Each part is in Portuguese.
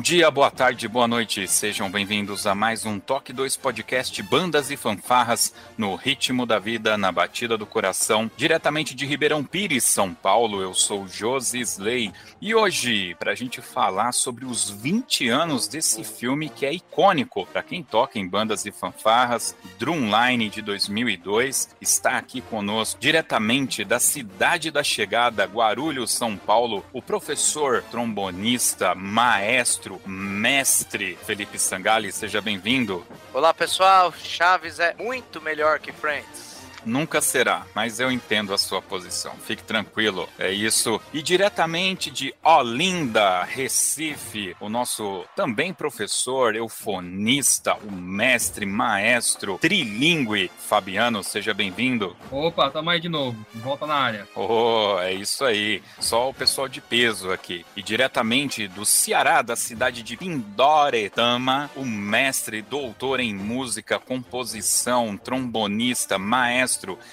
Dia, boa tarde, boa noite. Sejam bem-vindos a mais um Toque 2 Podcast Bandas e Fanfarras no ritmo da vida, na batida do coração, diretamente de Ribeirão Pires, São Paulo. Eu sou Josi Slay e hoje, para a gente falar sobre os 20 anos desse filme que é icônico para quem toca em bandas e fanfarras, Drumline de 2002, está aqui conosco diretamente da cidade da chegada, Guarulhos, São Paulo, o professor, trombonista, maestro mestre Felipe Sangali, seja bem-vindo. Olá pessoal, Chaves é muito melhor que Friends. Nunca será, mas eu entendo a sua posição. Fique tranquilo, é isso. E diretamente de Olinda, Recife, o nosso também professor, eufonista, o mestre, maestro, trilingue, Fabiano, seja bem-vindo. Opa, tamo aí de novo, volta na área. Oh, é isso aí. Só o pessoal de peso aqui. E diretamente do Ceará, da cidade de Pindoretama, o mestre, doutor em música, composição, trombonista, maestro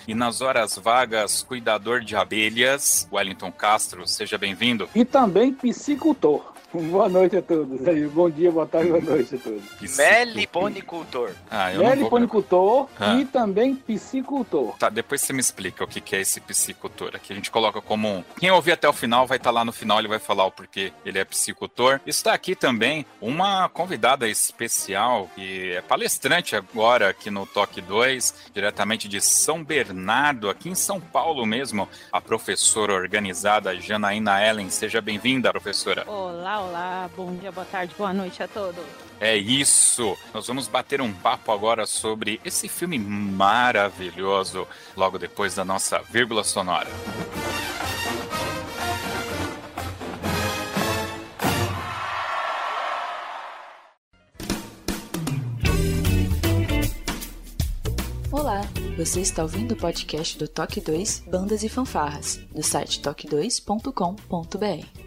e nas horas vagas cuidador de abelhas, Wellington Castro, seja bem-vindo. E também psicultor. Boa noite a todos. Bom dia, boa tarde, boa noite a todos. Meliponicultor. Ah, Meliponicultor vou... ah. e também piscicultor. Tá, depois você me explica o que é esse piscicultor. Aqui a gente coloca como um. Quem ouvir até o final vai estar tá lá no final, ele vai falar o porquê ele é piscicultor. Está aqui também uma convidada especial que é palestrante agora aqui no Toque 2, diretamente de São Bernardo, aqui em São Paulo mesmo, a professora organizada Janaína Ellen. Seja bem-vinda, professora. Olá, olá, bom dia, boa tarde, boa noite a todos. É isso! Nós vamos bater um papo agora sobre esse filme maravilhoso, logo depois da nossa vírgula sonora. Olá, você está ouvindo o podcast do Toque 2 Bandas e Fanfarras, do site toque2.com.br.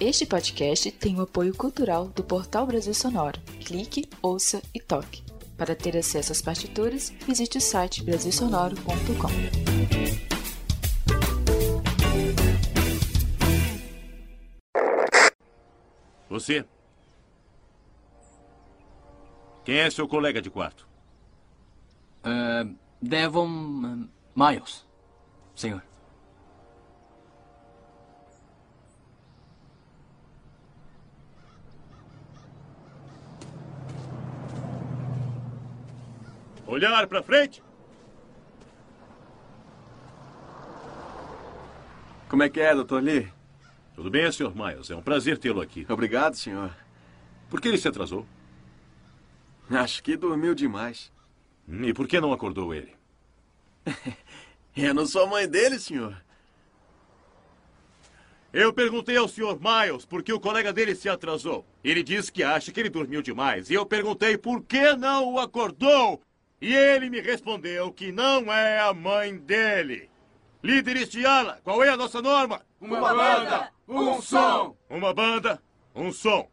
Este podcast tem o apoio cultural do Portal Brasil Sonoro. Clique, ouça e toque. Para ter acesso às partituras, visite o site brasilsonoro.com. Você? Quem é seu colega de quarto? Uh, Devon Miles, senhor. Olhar para frente. Como é que é, Dr. Lee? Tudo bem, Sr. Miles. É um prazer tê-lo aqui. Obrigado, senhor. Por que ele se atrasou? Acho que dormiu demais. E por que não acordou ele? Eu não sou mãe dele, senhor. Eu perguntei ao Sr. Miles por que o colega dele se atrasou. Ele disse que acha que ele dormiu demais. E eu perguntei por que não o acordou. E ele me respondeu que não é a mãe dele. Líderes de ala, qual é a nossa norma? Uma banda, um som. Uma banda, um som.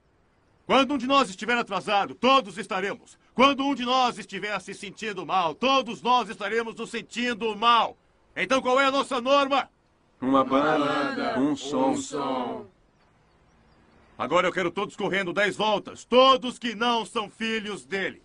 Quando um de nós estiver atrasado, todos estaremos. Quando um de nós estiver se sentindo mal, todos nós estaremos nos sentindo mal. Então qual é a nossa norma? Uma banda, um som. Um som. Agora eu quero todos correndo 10 voltas. Todos que não são filhos dele.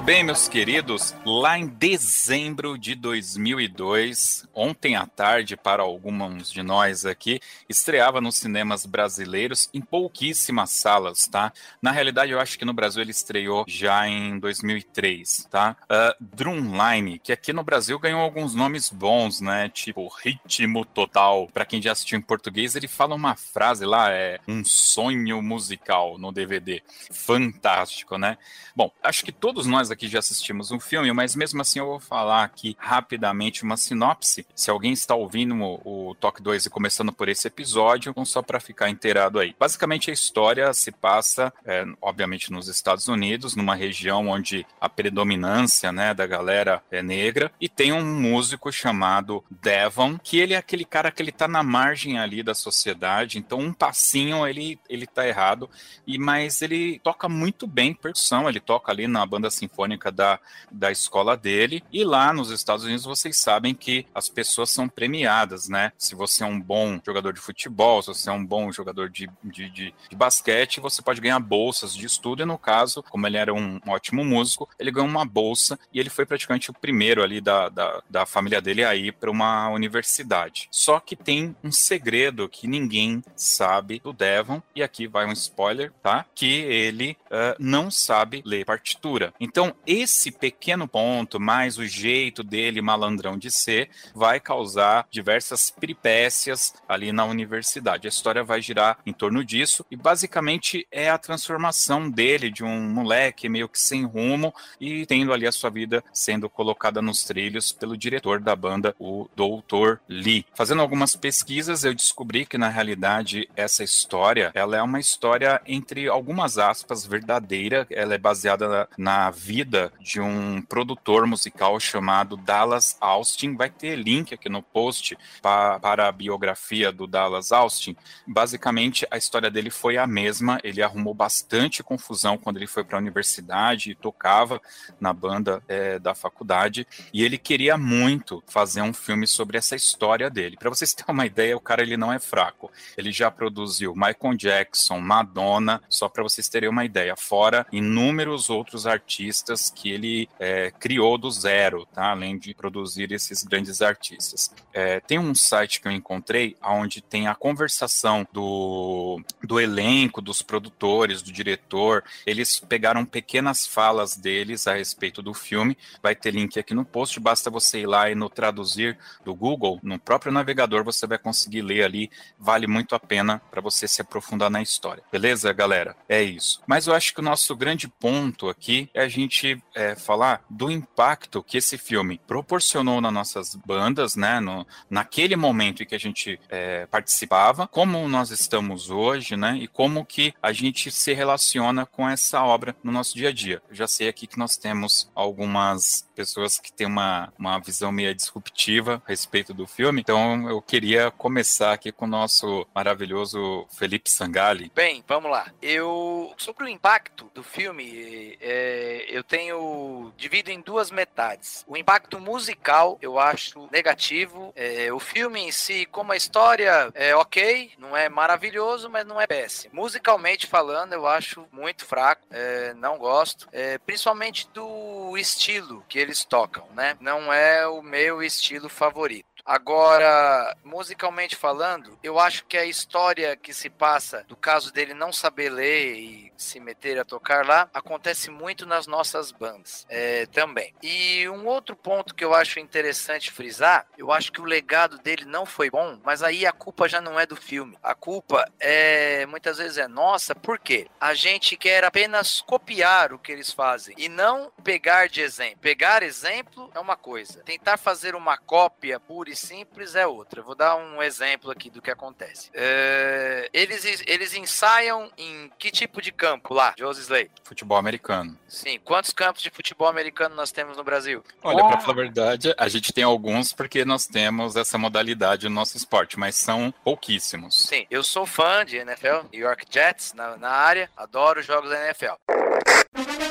Bem, meus queridos? Lá em dezembro de 2002, ontem à tarde, para alguns de nós aqui, estreava nos cinemas brasileiros em pouquíssimas salas, tá? Na realidade, eu acho que no Brasil ele estreou já em 2003, tá? Uh, Drumline, que aqui no Brasil ganhou alguns nomes bons, né? Tipo Ritmo Total. Para quem já assistiu em português, ele fala uma frase lá, é um sonho musical no DVD. Fantástico, né? Bom, acho que todos nós aqui já assistimos um filme, mas mesmo assim eu vou falar aqui rapidamente uma sinopse. Se alguém está ouvindo o, o Toque 2 e começando por esse episódio, então só para ficar inteirado aí. Basicamente a história se passa, é, obviamente, nos Estados Unidos, numa região onde a predominância né, da galera é negra, e tem um músico chamado Devon, que ele é aquele cara que ele tá na margem ali da sociedade, então um passinho ele, ele tá errado, e mas ele toca muito bem percussão, ele toca ali na banda sinfônica sinfônica da, da escola dele. E lá nos Estados Unidos vocês sabem que as pessoas são premiadas, né? Se você é um bom jogador de futebol, se você é um bom jogador de, de, de, de basquete, você pode ganhar bolsas de estudo. E no caso, como ele era um ótimo músico, ele ganhou uma bolsa e ele foi praticamente o primeiro ali da, da, da família dele a ir para uma universidade. Só que tem um segredo que ninguém sabe do Devon, e aqui vai um spoiler, tá? Que ele uh, não sabe ler partitura. Então, esse pequeno ponto, mais o jeito dele malandrão de ser, vai causar diversas peripécias ali na universidade. A história vai girar em torno disso e basicamente é a transformação dele de um moleque meio que sem rumo e tendo ali a sua vida sendo colocada nos trilhos pelo diretor da banda, o Dr. Lee. Fazendo algumas pesquisas, eu descobri que na realidade essa história, ela é uma história entre algumas aspas verdadeira, ela é baseada na vida vida de um produtor musical chamado Dallas Austin. Vai ter link aqui no post pa, para a biografia do Dallas Austin. Basicamente, a história dele foi a mesma. Ele arrumou bastante confusão quando ele foi para a universidade e tocava na banda é, da faculdade. E ele queria muito fazer um filme sobre essa história dele. Para vocês terem uma ideia, o cara ele não é fraco. Ele já produziu Michael Jackson, Madonna, só para vocês terem uma ideia. Fora inúmeros outros artistas artistas que ele é, criou do zero, tá? além de produzir esses grandes artistas. É, tem um site que eu encontrei onde tem a conversação do, do elenco, dos produtores, do diretor. Eles pegaram pequenas falas deles a respeito do filme. Vai ter link aqui no post, basta você ir lá e no traduzir do Google, no próprio navegador, você vai conseguir ler ali. Vale muito a pena para você se aprofundar na história. Beleza, galera? É isso. Mas eu acho que o nosso grande ponto aqui é a gente gente é, falar do impacto que esse filme proporcionou nas nossas bandas, né? No, naquele momento em que a gente é, participava, como nós estamos hoje, né? E como que a gente se relaciona com essa obra no nosso dia a dia. Eu já sei aqui que nós temos algumas pessoas que têm uma, uma visão meio disruptiva a respeito do filme, então eu queria começar aqui com o nosso maravilhoso Felipe Sangali. Bem, vamos lá. Eu sobre o impacto do filme, é, eu tenho divido em duas metades. O impacto musical eu acho negativo. É, o filme em si, como a história é ok, não é maravilhoso, mas não é péssimo. Musicalmente falando, eu acho muito fraco. É, não gosto, é, principalmente do estilo que eles tocam, né? Não é o meu estilo favorito. Agora, musicalmente falando, eu acho que a história que se passa do caso dele não saber ler e se meter a tocar lá acontece muito nas nossas bandas é, também. E um outro ponto que eu acho interessante frisar, eu acho que o legado dele não foi bom, mas aí a culpa já não é do filme. A culpa é muitas vezes é nossa, porque a gente quer apenas copiar o que eles fazem e não pegar de exemplo. Pegar exemplo é uma coisa, tentar fazer uma cópia pura simples é outra. vou dar um exemplo aqui do que acontece. É, eles, eles ensaiam em que tipo de campo lá, Josie Slay? Futebol americano. Sim. Quantos campos de futebol americano nós temos no Brasil? Olha, para falar a verdade, a gente tem alguns porque nós temos essa modalidade no nosso esporte, mas são pouquíssimos. Sim, eu sou fã de NFL, New York Jets na, na área, adoro os jogos da NFL.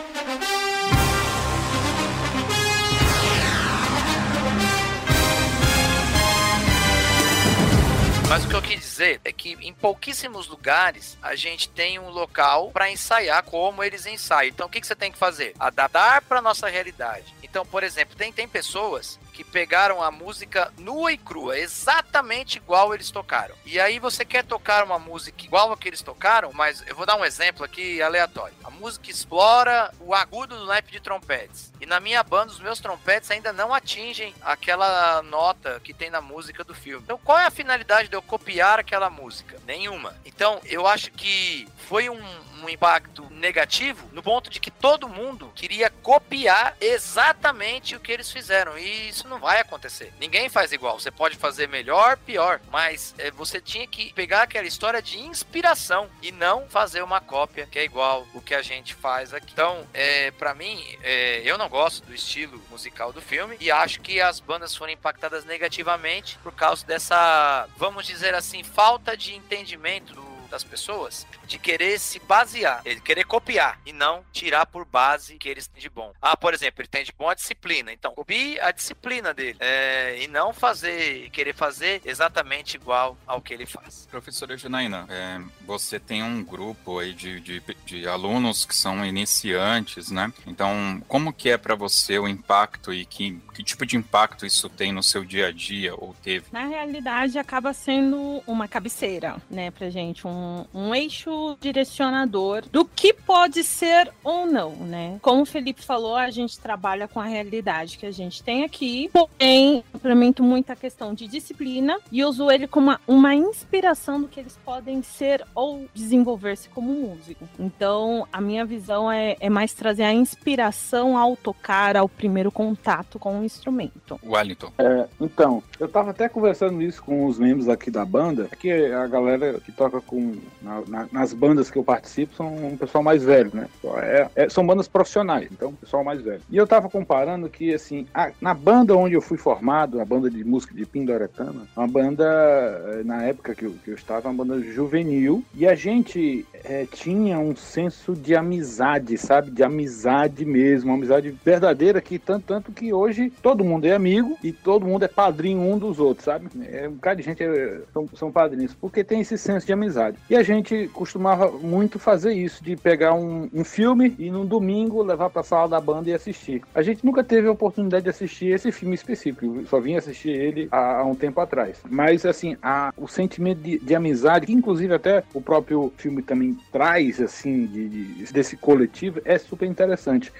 Mas o que eu quis dizer é que em pouquíssimos lugares a gente tem um local para ensaiar como eles ensaiam. Então o que, que você tem que fazer? Adaptar para nossa realidade. Então, por exemplo, tem, tem pessoas que pegaram a música nua e crua, exatamente igual eles tocaram. E aí você quer tocar uma música igual a que eles tocaram, mas eu vou dar um exemplo aqui aleatório. A música explora o agudo do naipe de trompetes. E na minha banda, os meus trompetes ainda não atingem aquela nota que tem na música do filme. Então, qual é a finalidade de eu copiar aquela música? Nenhuma. Então, eu acho que foi um, um impacto negativo no ponto de que todo mundo queria copiar exatamente o que eles fizeram. E isso não vai acontecer. Ninguém faz igual. Você pode fazer melhor, pior, mas é, você tinha que pegar aquela história de inspiração e não fazer uma cópia que é igual o que a gente faz aqui. Então, é, para mim, é, eu não gosto do estilo musical do filme e acho que as bandas foram impactadas negativamente por causa dessa, vamos dizer assim, falta de entendimento do das pessoas de querer se basear, ele querer copiar e não tirar por base que eles têm de bom. Ah, por exemplo, ele tem de bom a disciplina, então copie a disciplina dele é, e não fazer, querer fazer exatamente igual ao que ele faz. Professora Janaína, é, você tem um grupo aí de, de, de, alunos que são iniciantes, né? Então, como que é para você o impacto e que, que tipo de impacto isso tem no seu dia a dia ou teve? Na realidade, acaba sendo uma cabeceira, né, pra gente, um um, eixo direcionador do que pode ser ou não, né? Como o Felipe falou, a gente trabalha com a realidade que a gente tem aqui, porém, implemento muita questão de disciplina e uso ele como uma, uma inspiração do que eles podem ser ou desenvolver-se como músico. Então, a minha visão é, é mais trazer a inspiração ao tocar, ao primeiro contato com o instrumento. Wellington. É, então, eu tava até conversando isso com os membros aqui da banda, que a galera que toca com na, na, nas bandas que eu participo são um pessoal mais velho, né? É, é, são bandas profissionais, então pessoal mais velho. E eu tava comparando que, assim, a, na banda onde eu fui formado, a banda de música de Pindoretama, uma banda, eh, na época que eu, que eu estava, uma banda juvenil, e a gente é, tinha um senso de amizade, sabe? De amizade mesmo, uma amizade verdadeira que tanto, tanto que hoje todo mundo é amigo e todo mundo é padrinho um dos outros, sabe? É, um cara de gente é, são, são padrinhos, porque tem esse senso de amizade. E a gente costumava muito fazer isso, de pegar um, um filme e no domingo levar para a sala da banda e assistir. A gente nunca teve a oportunidade de assistir esse filme específico, só vim assistir ele há, há um tempo atrás. Mas, assim, a, o sentimento de, de, amizade, que inclusive até o próprio filme também traz, assim, de, de, desse coletivo, é super interessante.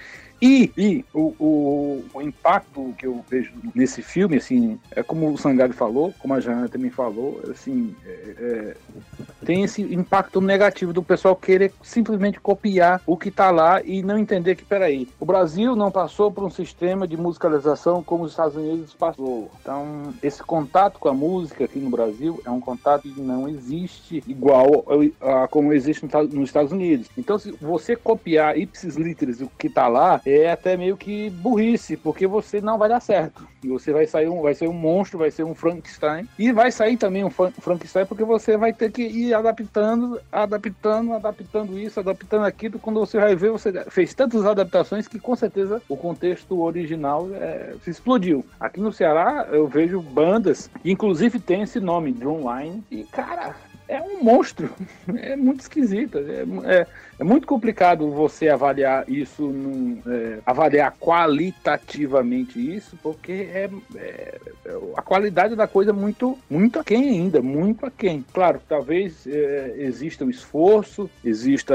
E, e o, o, o, impacto que eu vejo nesse filme, assim, é como o Sangari falou, como a Jana também falou, assim, é, é, tem esse impacto negativo do pessoal querer simplesmente copiar o que está lá e não entender que, peraí, o Brasil não passou por um sistema de musicalização como os Estados Unidos passou. Então, esse contato com a música aqui no Brasil é um contato que não existe igual a, a como existe nos Estados Unidos. Então, se você copiar ipsis literis o que está lá, é até meio que burrice, porque você não vai dar certo. Você vai sair um, vai ser um monstro, vai ser um Frankenstein. E vai sair também um Frankenstein, porque você vai ter que ir adaptando, adaptando, adaptando isso, adaptando aquilo. Quando você vai ver, você fez tantas adaptações que com certeza o contexto original é, se explodiu. Aqui no Ceará eu vejo bandas inclusive tem esse nome, Drumline, e cara, é um monstro. É muito esquisito. É, é, é muito complicado você avaliar isso, num, é, avaliar qualitativamente isso, porque é, é, a qualidade da coisa é muito, muito aquém ainda, muito aquém. Claro, talvez é, exista o esforço, exista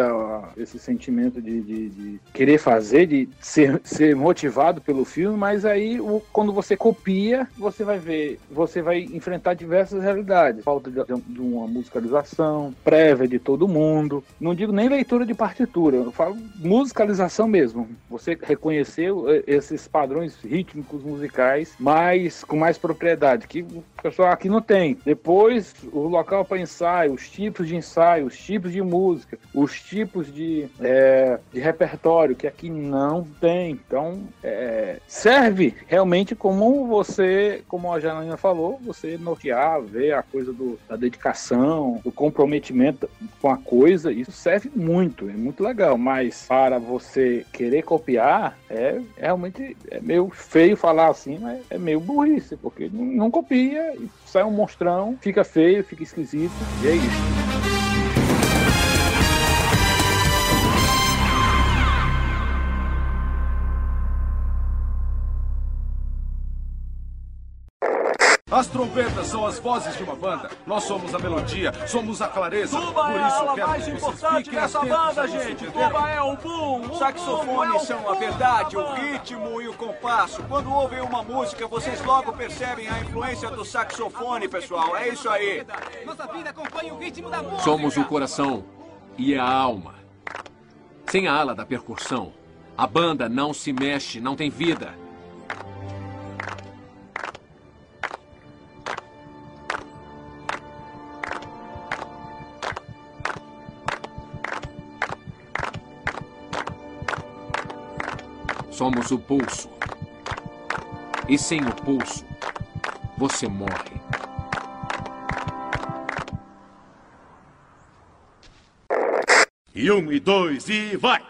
esse sentimento de, de, de, querer fazer, de ser, ser motivado pelo filme, mas aí o, quando você copia, você vai ver, você vai enfrentar diversas realidades. Falta de, de uma musicalização prévia de todo mundo. Não digo nem leitura de partitura, eu falo musicalização mesmo. Você reconhecer eh, esses padrões rítmicos musicais mais com mais propriedade, que o pessoal aqui não tem. Depois, o local para ensaio, os tipos de ensaio, os tipos de música, os tipos de, é, de repertório, que aqui não tem. Então, é, serve realmente como você, como a Janaína falou, você nortear, ver a coisa do, da dedicação, do comprometimento com a coisa, isso serve muito, é muito legal. Mas para você querer copiar, é realmente é meio feio falar assim, mas é meio burrice, porque não, não copia sai um monstrão, fica feio, fica esquisito, e é isso. As trombetas são as vozes de uma banda. Nós somos a melodia, somos a clareza. Tuba Por é isso, a ala mais importante dessa banda, gente. Tuba é o boom. Os saxofones é são a verdade, o ritmo e o compasso. Quando ouvem uma música, vocês logo percebem a influência do saxofone, pessoal. É isso aí. Nossa vida acompanha o ritmo da música. Somos o coração e a alma. Sem a ala da percussão, a banda não se mexe, não tem vida. Somos o pulso. E sem o pulso, você morre. E um, e dois, e vai!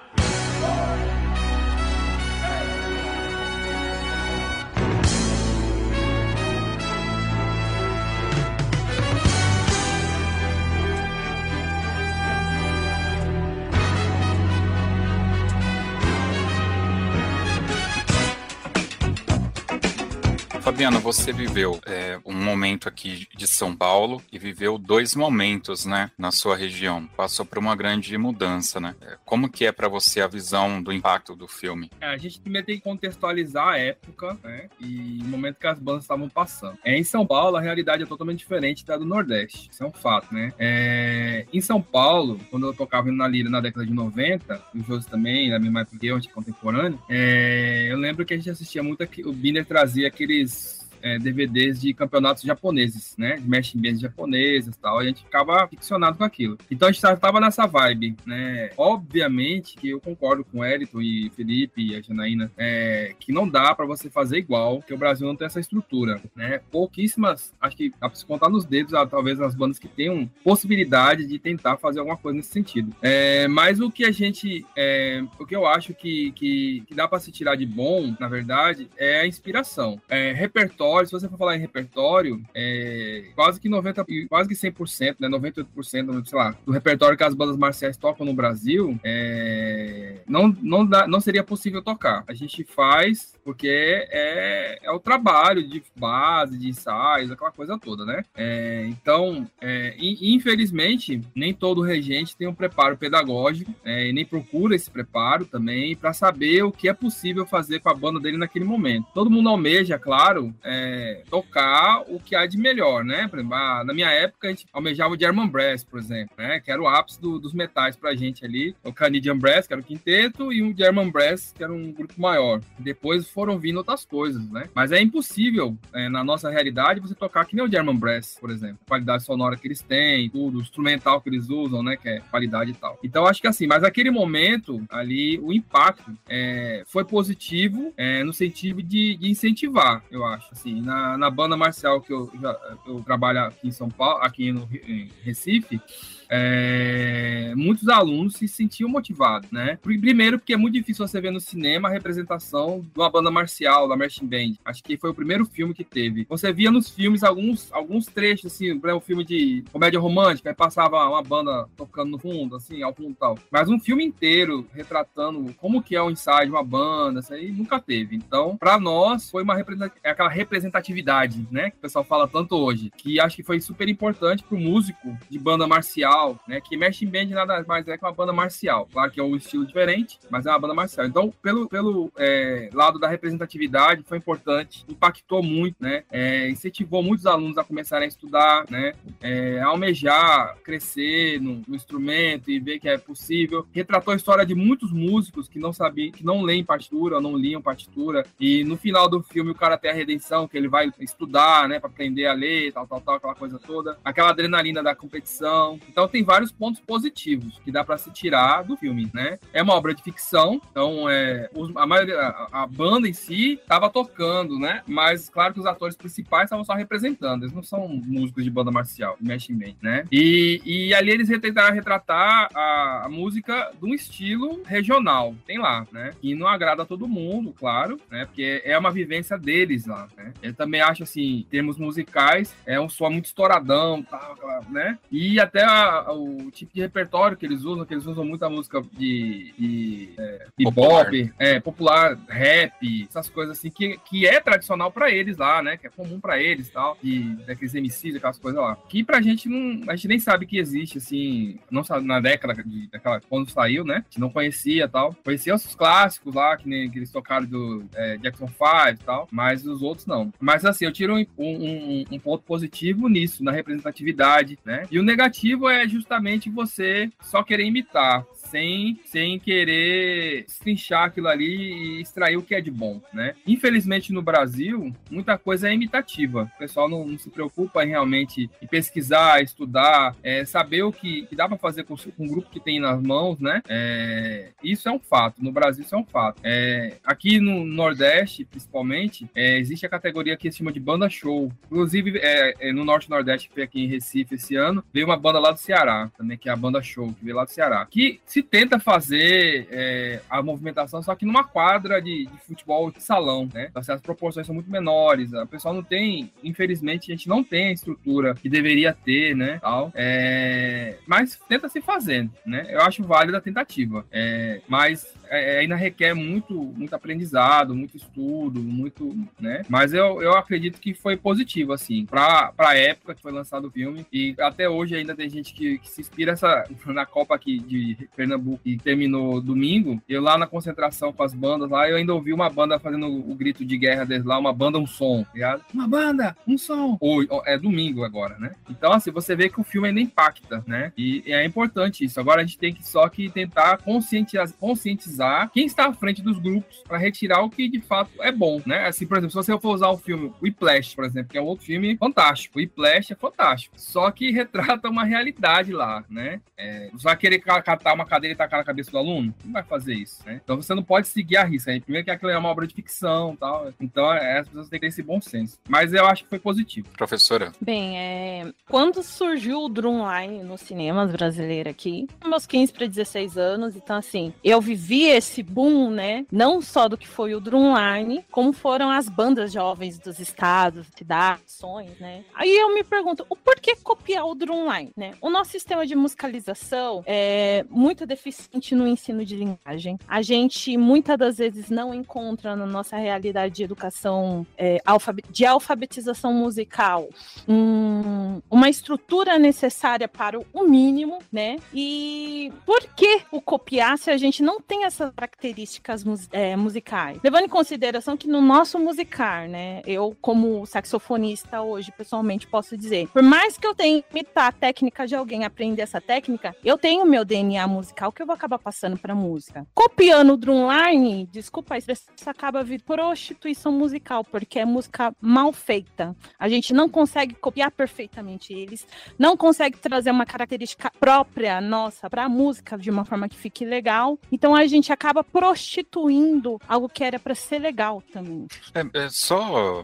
Fabiano, você viveu é, momento aqui de São Paulo e viveu dois momentos, né, na sua região. Passou por uma grande mudança, né? É, como que é para você a visão do impacto do filme? É, a gente primeiro tem que contextualizar a época, né, e o momento que as bandas estavam passando. É, em São Paulo, a realidade é totalmente diferente da do Nordeste. Isso é um fato, né? É, em São Paulo, quando eu tocava na Lira na década de 90, o Josi também, na mesma época que eu, a gente é contemporâneo, é, eu lembro que a gente assistia muito, aqui, o Biner trazia aqueles é, DVDs de campeonatos japoneses, né? De mesh bands japonesas e tal. A gente ficava ficcionado com aquilo. Então a gente tava nessa vibe, né? Obviamente que eu concordo com o Elton e Felipe e a Janaína é, que não dá para você fazer igual, que o Brasil não tem essa estrutura, né? Pouquíssimas, acho que dá pra se contar nos dedos, ah, talvez as bandas que tenham possibilidade de tentar fazer alguma coisa nesse sentido. É, mas o que a gente, é, o que eu acho que, que, que dá para se tirar de bom, na verdade, é a inspiração. É, repertório repertório, se você for falar em repertório, é, quase que 90, quase que 100%, né, 98%, sei lá, do repertório que as bandas marciais tocam no Brasil, é, não, não, dá, não seria possível tocar. A gente faz porque é, é o trabalho de base, de ensaios, aquela coisa toda, né? É, então, é, infelizmente, nem todo regente tem um preparo pedagógico é, e nem procura esse preparo também para saber o que é possível fazer com a banda dele naquele momento. Todo mundo almeja, claro, é, é, tocar o que há de melhor, né? Por exemplo, na minha época a gente almejava o German Brass, por exemplo, né? Que era o ápice do, dos metais pra gente ali. O Canadian Brass, que era o quinteto, e o German Brass, que era um grupo maior. Depois foram vindo outras coisas, né? Mas é impossível, é, na nossa realidade, você tocar que nem o German Brass, por exemplo. A qualidade sonora que eles têm, tudo, o instrumental que eles usam, né? Que é qualidade e tal. Então, acho que assim, mas aquele momento ali, o impacto é, foi positivo é, no sentido de, de incentivar, eu acho. Assim, assim, na, na banda marcial que eu, já, eu trabalho aqui em São Paulo, aqui no em Recife, é, muitos alunos se sentiam motivados, né? Primeiro, porque é muito difícil você ver no cinema a representação de uma banda marcial, da Marching Band. Acho que foi o primeiro filme que teve. Você via nos filmes alguns, alguns trechos, assim, exemplo, um filme de comédia romântica, aí passava uma banda tocando no fundo, assim, ao fundo e tal. Mas um filme inteiro retratando como que é o ensaio de uma banda, isso aí nunca teve. Então, para nós, foi uma é aquela representatividade, né? Que o pessoal fala tanto hoje, que acho que foi super importante pro músico de banda marcial, né? Que Machine Band nada mais é que uma banda marcial. Claro que é um estilo diferente, mas é uma banda marcial. Então, pelo, pelo é, lado da representatividade, foi importante, impactou muito, né? É, incentivou muitos alunos a começarem a estudar, né? É, a almejar, crescer no, no, instrumento e ver que é possível. Retratou a história de muitos músicos que não sabiam, que não leem partitura, não liam partitura. E no final do filme, o cara tem a redenção, que ele vai estudar, né? Para aprender a ler, tal, tal, tal, aquela coisa toda. Aquela adrenalina da competição. Então, tem vários pontos positivos que dá para se tirar do filme, né? É uma obra de ficção, então é, a maioria, a, a banda em si estava tocando, né? Mas claro que os atores principais estavam só representando, eles não são músicos de banda marcial, mexe bem, né? E, e ali eles tentaram retratar a, a, música de um estilo regional, tem lá, né? E não agrada a todo mundo, claro, né? Porque é uma vivência deles lá, né? Eu também acho assim, em termos musicais, é um som muito estouradão, tal, né? E até a, o tipo de repertório que eles usam, que eles usam muita música de, de é, bebop, é, popular, rap, essas coisas assim, que, que é tradicional para eles lá, né? Que é comum para eles tal, de, daqueles MCs, aquelas coisas lá. Que pra gente não. A gente nem sabe que existe, assim, não sabe na década de, daquela, quando saiu, né? A gente não conhecia tal. Conhecia os clássicos lá, que, nem, que eles tocaram do é, Jackson 5 e tal, mas os outros não. Mas assim, eu tiro um, um, um ponto positivo nisso, na representatividade, né? E o negativo é justamente você só querer imitar sem, sem querer estrinchar aquilo ali e extrair o que é de bom, né? Infelizmente no Brasil, muita coisa é imitativa. O pessoal não, não se preocupa em realmente em pesquisar, estudar, é, saber o que, que dá para fazer com, com, o grupo que tem nas mãos, né? É, isso é um fato. No Brasil isso é um fato. É, aqui no Nordeste, principalmente, é, existe a categoria que se chama de banda show. Inclusive, é, é, no Norte Nordeste, que foi aqui em Recife esse ano, veio uma banda lá do Ceará, também, que é a banda show, que veio lá do Ceará. Que se se tenta fazer é, a movimentação só que numa quadra de, de, futebol de salão, né? Então, assim, as proporções são muito menores, o pessoal não tem, infelizmente, a gente não tem a estrutura que deveria ter, né? Tal, é, mas tenta se fazendo, né? Eu acho válida a tentativa, é, mas é, é, ainda requer muito, muito aprendizado, muito estudo, muito, né? Mas eu, eu acredito que foi positivo, assim, para a época que foi lançado o filme. E até hoje ainda tem gente que, que se inspira essa, na Copa aqui de Pernambuco, que terminou domingo. Eu lá na concentração com as bandas lá, eu ainda ouvi uma banda fazendo o, grito de guerra deles lá, uma banda, um som, tá ligado? Uma banda, um som. Ou, é domingo agora, né? Então, assim, você vê que o filme ainda impacta, né? E, e é importante isso. Agora a gente tem que só que tentar conscientizar, conscientizar quem está à frente dos grupos para retirar o que de fato é bom, né? Assim, por exemplo, se você for usar o filme Whiplash, por exemplo, que é um outro filme fantástico, o Whiplash é fantástico, só que retrata uma realidade lá, né? É, você vai querer catar uma cadeira e tacar na cabeça do aluno? Não vai fazer isso, né? Então você não pode seguir a risca. Né? Primeiro que aquilo é uma obra de ficção tal. Então é, as pessoas têm que ter esse bom senso. Mas eu acho que foi positivo. Professora. Bem, é... quando surgiu o Drumline nos cinemas brasileiros aqui, meus 15 para 16 anos, então assim, eu vivi esse boom, né? Não só do que foi o Drumline, como foram as bandas jovens dos estados, cidades, sonhos, né? Aí eu me pergunto, o porquê copiar o Drumline, né? O nosso sistema de musicalização é muito deficiente no ensino de linguagem. A gente muitas das vezes não encontra na nossa realidade de educação é, de alfabetização musical um, uma estrutura necessária para o mínimo, né? E por que o copiar se a gente não tem essa essas características é, musicais. Levando em consideração que no nosso musicar, né, eu como saxofonista hoje, pessoalmente, posso dizer, por mais que eu tenha que imitar a técnica de alguém, aprender essa técnica, eu tenho meu DNA musical que eu vou acabar passando para música. Copiando o drumline, desculpa a expressão, isso acaba vir prostituição musical, porque é música mal feita. A gente não consegue copiar perfeitamente eles, não consegue trazer uma característica própria nossa para a música de uma forma que fique legal. Então a gente acaba prostituindo algo que era para ser legal também. É, é, só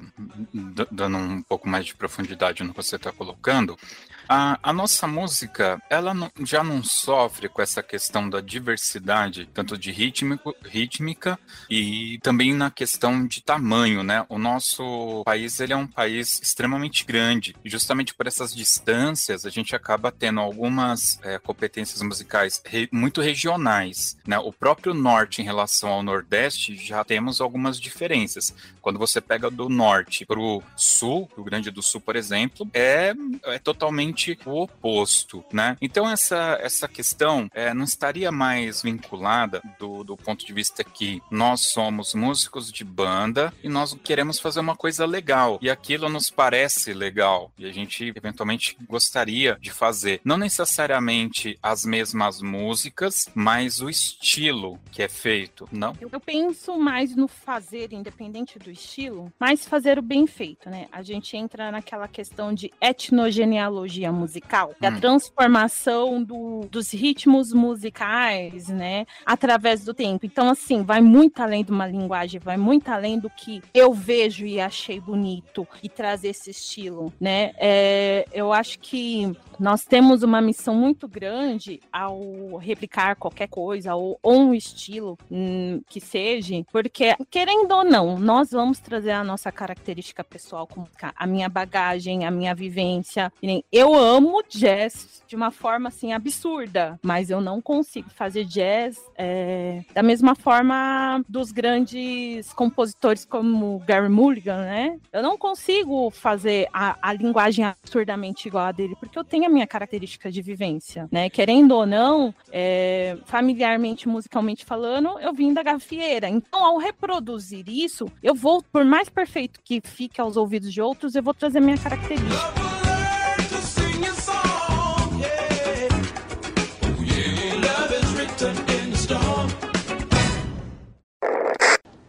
dando um pouco mais de profundidade no que você está colocando, A, a nossa música, ela não, já não sofre com essa questão da diversidade, tanto de rítmico, rítmica e também na questão de tamanho, né? O nosso país, ele é um país extremamente grande e justamente por essas distâncias, a gente acaba tendo algumas é, competências musicais re, muito regionais, né? O próprio norte em relação ao nordeste já temos algumas diferenças. Quando você pega do norte para o sul, Rio Grande do Sul, por exemplo, é, é totalmente o oposto, né? Então essa, essa questão é, não estaria mais vinculada do, do ponto de vista que nós somos músicos de banda e nós queremos fazer uma coisa legal e aquilo nos parece legal e a gente eventualmente gostaria de fazer. Não necessariamente as mesmas músicas, mas o estilo que é feito, não? Eu penso mais no fazer, independente do estilo, mas fazer o bem feito, né? A gente entra naquela questão de etnogenealogia musical, hum. a transformação do, dos ritmos musicais, né? Através do tempo. Então, assim, vai muito além de uma linguagem, vai muito além do que eu vejo e achei bonito e trazer esse estilo, né? É, eu acho que nós temos uma missão muito grande ao replicar qualquer coisa ou, ou um estilo hum, que seja, porque, querendo ou não, nós vamos trazer a nossa característica pessoal, como a minha bagagem, a minha vivência. Eu amo jazz de uma forma assim absurda, mas eu não consigo fazer jazz é, da mesma forma dos grandes compositores como Gary Mulligan, né? Eu não consigo fazer a, a linguagem absurdamente igual a dele, porque eu tenho a minha característica de vivência, né? Querendo ou não, é, familiarmente, musicalmente falando, eu vim da gafieira. Então, ao reproduzir isso, eu vou, por mais perfeito que fique aos ouvidos de outros, eu vou trazer minha característica.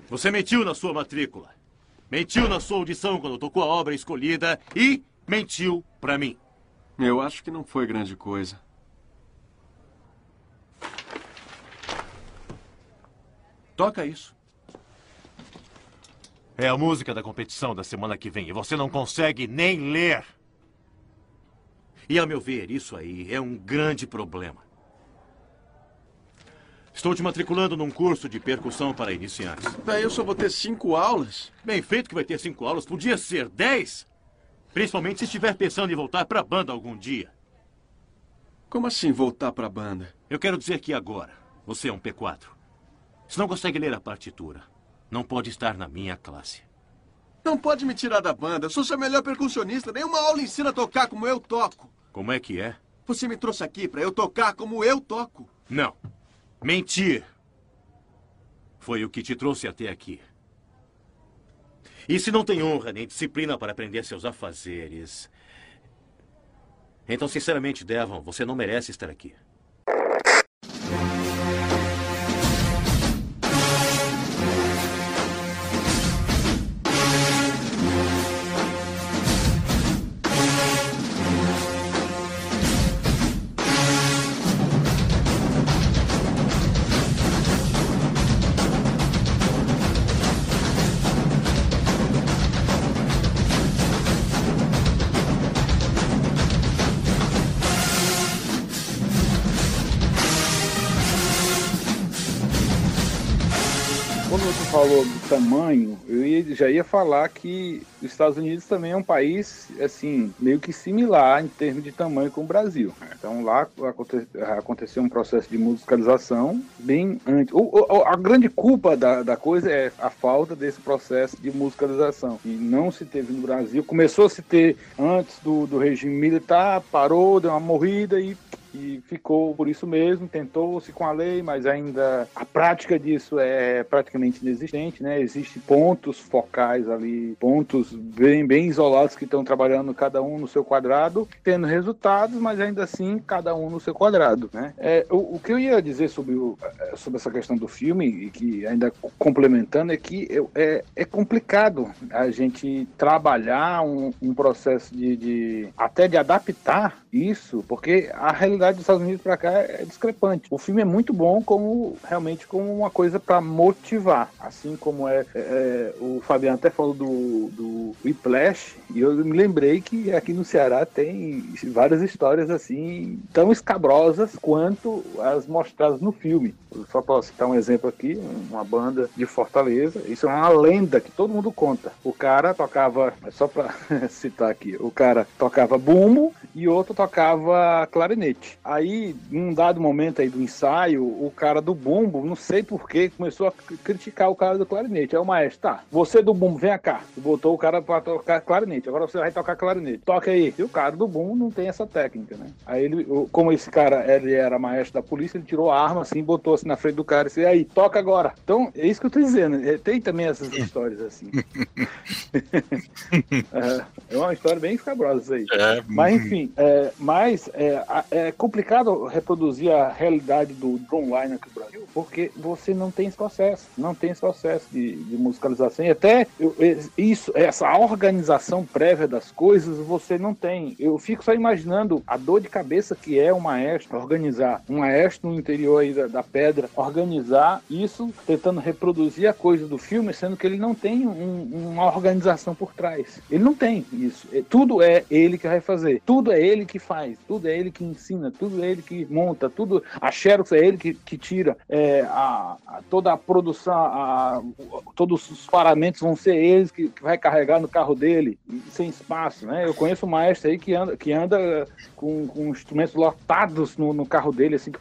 Você mentiu na sua matrícula. Mentiu na sua audição quando tocou a obra escolhida e mentiu para mim. Eu acho que não foi grande coisa. Toca isso. É a música da competição da semana que vem e você não consegue nem ler. E, a meu ver, isso aí é um grande problema. Estou te matriculando num curso de percussão para iniciantes. Daí eu só vou ter cinco aulas? Bem feito que vai ter cinco aulas. Podia ser dez. Principalmente se estiver pensando em voltar para a banda algum dia. Como assim voltar para a banda? Eu quero dizer que agora você é um P4. Se não consegue ler a partitura, não pode estar na minha classe. Não pode me tirar da banda. Sou seu melhor percussionista. Nenhuma aula ensina a tocar como eu toco. Como é que é? Você me trouxe aqui para eu tocar como eu toco. Não. Mentir. Foi o que te trouxe até aqui. E se não tem honra nem disciplina para aprender seus afazeres. Então, sinceramente, Devon, você não merece estar aqui. Falou do tamanho, eu ia, já ia falar que os Estados Unidos também é um país, assim, meio que similar em termos de tamanho com o Brasil. Então lá aconte, aconteceu um processo de musicalização bem antes. A grande culpa da, da coisa é a falta desse processo de musicalização. E não se teve no Brasil. Começou a se ter antes do, do regime militar, parou, deu uma morrida e e ficou por isso mesmo, tentou-se com a lei, mas ainda a prática disso é praticamente inexistente, né? Existem pontos focais ali, pontos bem, bem isolados que estão trabalhando cada um no seu quadrado, tendo resultados, mas ainda assim cada um no seu quadrado, né? É, o, o que eu ia dizer sobre, o, é, sobre essa questão do filme, e que ainda complementando, é que é, é complicado a gente trabalhar um, um processo de, de até de adaptar isso, porque a realidade dos Estados Unidos para cá é discrepante. O filme é muito bom como realmente como uma coisa para motivar, assim como é, é, é, o Fabiano até falou do, do Whiplash E eu me lembrei que aqui no Ceará tem várias histórias assim, tão escabrosas quanto as mostradas no filme. Só para citar um exemplo aqui, uma banda de Fortaleza, isso é uma lenda que todo mundo conta. O cara tocava, só para citar aqui, o cara tocava bumbo e outro tocava clarinete. Aí, num dado momento aí do ensaio, o cara do bumbo, não sei porquê, começou a criticar o cara do clarinete. Aí o maestro, tá, você do bumbo, vem cá. Botou o cara para tocar clarinete. Agora você vai tocar clarinete. Toca aí. E o cara do bumbo não tem essa técnica, né? Aí ele, como esse cara ele era maestro da polícia, ele tirou a arma assim, botou assim na frente do cara e disse, aí, toca agora. Então, é isso que eu tô dizendo. É, tem também essas histórias assim. é, é, uma história bem escabrosa isso aí. É, mas enfim, é, mas é, é complicado reproduzir a realidade do drumline aqui no Brasil, porque você não tem esse processo, não tem esse processo de, de musicalização. E até eu, isso, essa organização prévia das coisas, você não tem. Eu fico só imaginando a dor de cabeça que é um maestro organizar um maestro no interior aí da, da pedra, organizar isso, tentando reproduzir a coisa do filme, sendo que ele não tem um, uma organização por trás. Ele não tem isso. É, tudo é ele que vai fazer, tudo é ele que faz, tudo é ele que ensina, tudo é ele que monta, tudo. A Xerox é ele que, que tira, é, a, a, toda a produção, a, todos os paramentos vão ser eles que, que vai carregar no carro dele, sem espaço. Né? Eu conheço um maestro aí que anda, que anda com, com instrumentos lotados no, no carro dele, assim, que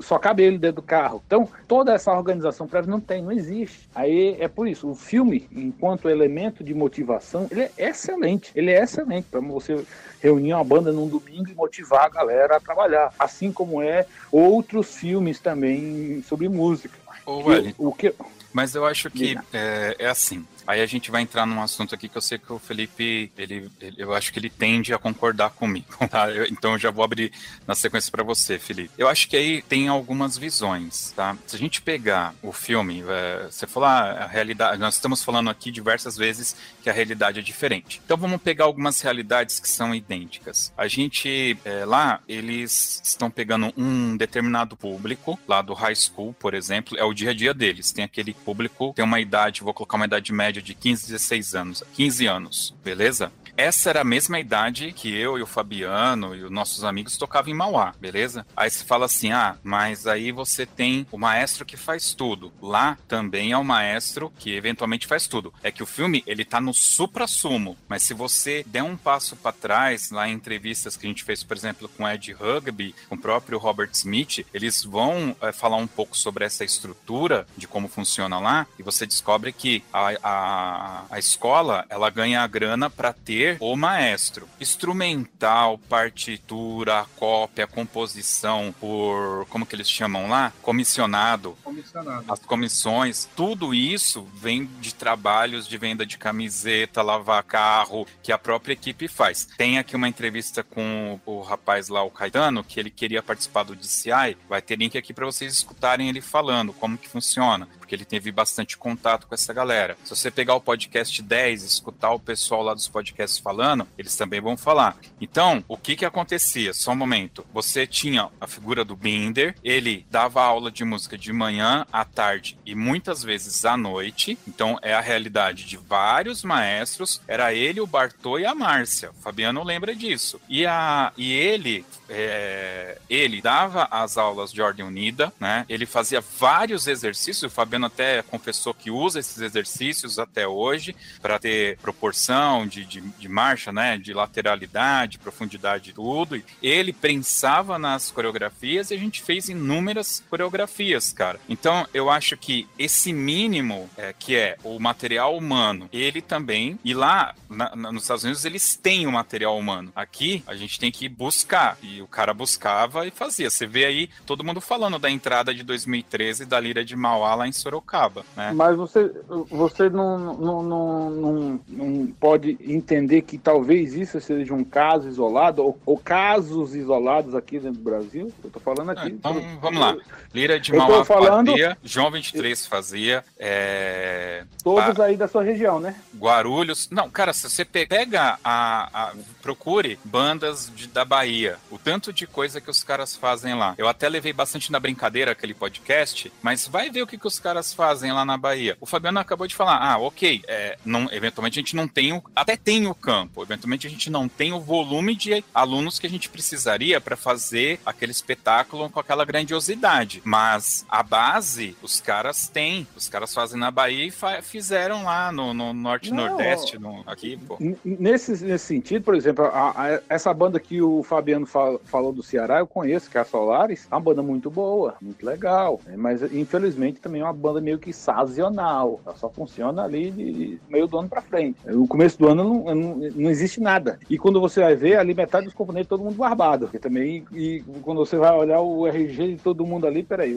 só cabe ele dentro do carro. Então, toda essa organização prévia não tem, não existe. Aí é por isso, o filme, enquanto elemento de motivação, ele é excelente. Ele é excelente para você reunir uma banda num domingo e motivar a galera a trabalhar. Assim como é outros filmes também sobre música. Ô, o, o que mas eu acho que é, é, assim. Aí a gente vai entrar num assunto aqui que eu sei que o Felipe, ele, ele eu acho que ele tende a concordar comigo. Tá? Eu, então eu já vou abrir na sequência para você, Felipe. Eu acho que aí tem algumas visões, tá? Se a gente pegar o filme, é, você falar ah, a realidade, nós estamos falando aqui diversas vezes que a realidade é diferente. Então vamos pegar algumas realidades que são idênticas. A gente é, lá eles estão pegando um determinado público lá do high school, por exemplo, é o dia a dia deles. Tem aquele público, tem uma idade, vou colocar uma idade média de 15, 16 anos, 15 anos, beleza? Essa era a mesma idade que eu e o Fabiano e os nossos amigos tocavam em Mauá, beleza? Aí se fala assim: ah, mas aí você tem o maestro que faz tudo. Lá também é o maestro que eventualmente faz tudo. É que o filme, ele tá no supra-sumo, mas se você der um passo para trás, lá em entrevistas que a gente fez, por exemplo, com Ed Rugby, com o próprio Robert Smith, eles vão é, falar um pouco sobre essa estrutura de como funciona lá e você descobre que a, a, a escola, ela ganha a grana para ter ser o maestro. Instrumental, partitura, cópia, composição por, como que eles chamam lá? Comissionado. Comissionado. As comissões, tudo isso vem de trabalhos de venda de camiseta, lavar carro, que a própria equipe faz. Tem aqui uma entrevista com o rapaz lá, o Caetano, que ele queria participar do DCI. Vai ter link aqui para vocês escutarem ele falando como que funciona porque ele teve bastante contato com essa galera. Se você pegar o podcast 10 e escutar o pessoal lá dos podcasts falando, eles também vão falar. Então, o que que acontecia? Só um momento. Você tinha a figura do Binder, ele dava aula de música de manhã, à tarde e muitas vezes à noite. Então, é a realidade de vários maestros. Era ele, o Bartô e a Márcia. O Fabiano lembra disso. E, a, e ele, é, ele dava as aulas de ordem unida, né? Ele fazia vários exercícios. O Fabiano até confessou que usa esses exercícios até hoje para ter proporção de, de, de, marcha, né? De lateralidade, profundidade, tudo. Ele pensava nas coreografias e a gente fez inúmeras coreografias, cara. Então eu acho que esse mínimo é, que é o material humano, ele também. E lá na, na, nos Estados Unidos eles têm o material humano. Aqui a gente tem que buscar. E o cara buscava e fazia. Você vê aí todo mundo falando da entrada de 2013 da Lira de Mauá lá em Sorocaba, né? Mas você, você não, não, não, não, não pode entender que talvez isso seja um caso isolado ou, ou casos isolados aqui dentro do Brasil? Eu tô falando aqui. Ah, então, vamos lá. Lira de Mauá falando... fazia, João 23 fazia. É... Todos aí da sua região, né? Guarulhos. Não, cara, se você pega a. a procure bandas de, da Bahia, o tanto de coisa que os caras fazem lá. Eu até levei bastante na brincadeira aquele podcast, mas vai ver o que, que os caras fazem lá na Bahia? O Fabiano acabou de falar, ah, ok, é, não, eventualmente a gente não tem o, até tem o campo, eventualmente a gente não tem o volume de alunos que a gente precisaria para fazer aquele espetáculo com aquela grandiosidade, mas a base os caras têm, os caras fazem na Bahia e fizeram lá no, no Norte não, Nordeste, no, aqui, pô. Nesse, nesse sentido, por exemplo, a, a, essa banda que o Fabiano fal, falou do Ceará, eu conheço, que é a Solares, é uma banda muito boa, muito legal, né? mas infelizmente também é uma banda meio que sazonal, ela só funciona ali de meio do ano para frente. O começo do ano não, não, não, existe nada. E quando você vai ver, ali metade dos componentes todo mundo barbado. E também, e quando você vai olhar o RG de todo mundo ali, peraí,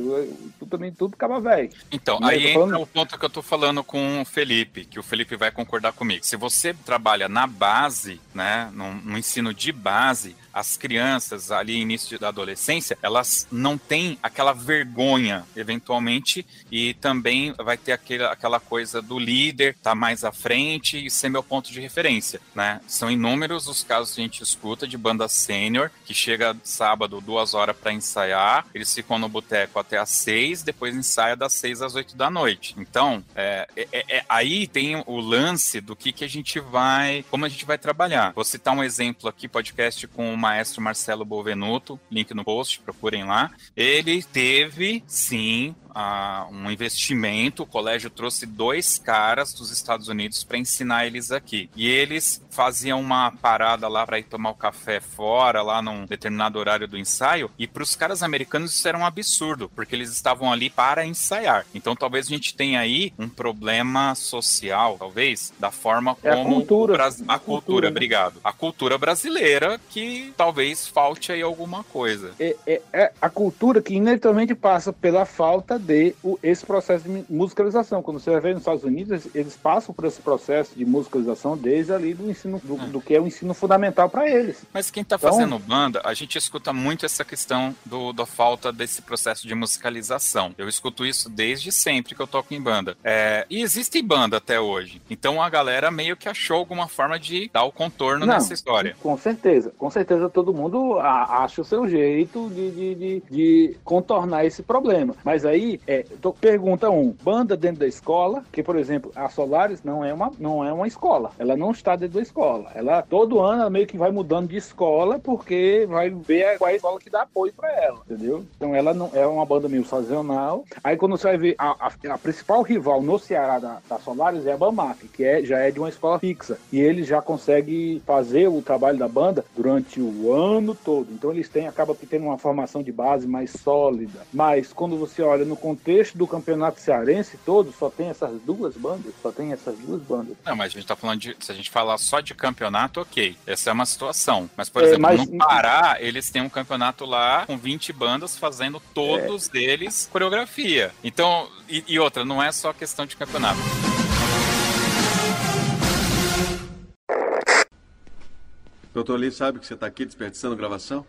tu também tudo acaba velho. Então, aí entra falando... o ponto que eu tô falando com o Felipe, que o Felipe vai concordar comigo. Se você trabalha na base, né, no, no ensino de base, as crianças ali início da adolescência, elas não têm aquela vergonha, eventualmente, e também vai ter aquele, aquela coisa do líder estar tá mais à frente e ser meu ponto de referência, né? São inúmeros os casos que a gente escuta de banda sênior que chega sábado duas horas para ensaiar, eles ficam no boteco até às seis, depois ensaia das seis às oito da noite. Então, é, é, é, aí tem o lance do que que a gente vai, como a gente vai trabalhar. Vou citar um exemplo aqui, podcast com uma maestro Marcelo Bovenuto, link no post, procurem lá. Ele teve, sim, uh, um investimento. O colégio trouxe dois caras dos Estados Unidos para ensinar eles aqui. E eles faziam uma parada lá para ir tomar o café fora, lá num determinado horário do ensaio. E para os caras americanos isso era um absurdo, porque eles estavam ali para ensaiar. Então talvez a gente tenha aí um problema social, talvez, da forma como. É a cultura. A, a cultura, cultura né? obrigado. A cultura brasileira que talvez falte aí alguma coisa. É, é, é a cultura que inevitavelmente passa pela falta de o, esse processo de musicalização. Quando você vai ver nos Estados Unidos, eles passam por esse processo de musicalização desde ali do ensino, do, é. do que é o ensino fundamental para eles. Mas quem está então, fazendo banda, a gente escuta muito essa questão do, da falta desse processo de musicalização. Eu escuto isso desde sempre que eu toco em banda. É, e existe banda até hoje. Então a galera meio que achou alguma forma de dar o contorno Não, nessa história. Com certeza. Com certeza todo mundo acha o seu jeito de, de, de, de contornar esse problema. Mas aí é, tô, pergunta um, banda dentro da escola, que por exemplo, a Solaris não é uma não é uma escola. Ela não está dentro da escola. Ela todo ano ela meio que vai mudando de escola porque vai ver qual é a escola que dá apoio para ela, entendeu? Então ela não é uma banda meio sazonal. Aí quando você vai ver a, a, a principal rival no Ceará da, da Solaris é a Bamaf, que é, já é de uma escola fixa. E eles já conseguem fazer o trabalho da banda durante o ano todo. Então eles têm acaba tendo uma formação de base mais sólida. Mas quando você olha no contexto do campeonato cearense todo, só tem essas duas bandas, só tem essas duas bandas. Não, mas a gente tá falando de, se a gente falar só de campeonato, ok, essa é uma situação. Mas, por é, exemplo, mas... no Pará, eles têm um campeonato lá com 20 bandas fazendo todos é. eles coreografia. Então, e, e outra, não é só questão de campeonato. Doutor Lee sabe que você está aqui desperdiçando gravação?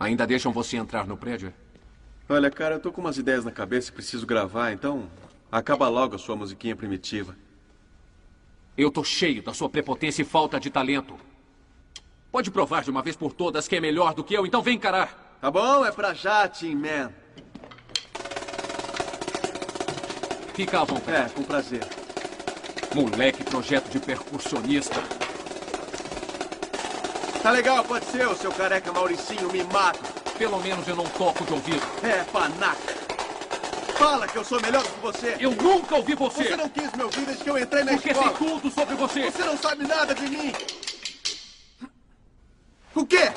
Ainda deixam você entrar no prédio? Olha, cara, eu tô com umas ideias na cabeça e preciso gravar, então acaba logo a sua musiquinha primitiva. Eu tô cheio da sua prepotência e falta de talento. Pode provar de uma vez por todas que é melhor do que eu, então vem encarar. Tá bom, é pra já, Team Man. Fica à vontade. É, com prazer. Moleque, projeto de percussionista. Tá legal, pode ser, o seu careca Mauricinho mimado. Pelo menos eu não toco de ouvido. É, panaca. Fala que eu sou melhor do que você. Eu nunca ouvi você. Você não quis me ouvir desde que eu entrei na Porque escola. Porque sei tudo sobre você. Você não sabe nada de mim. O quê?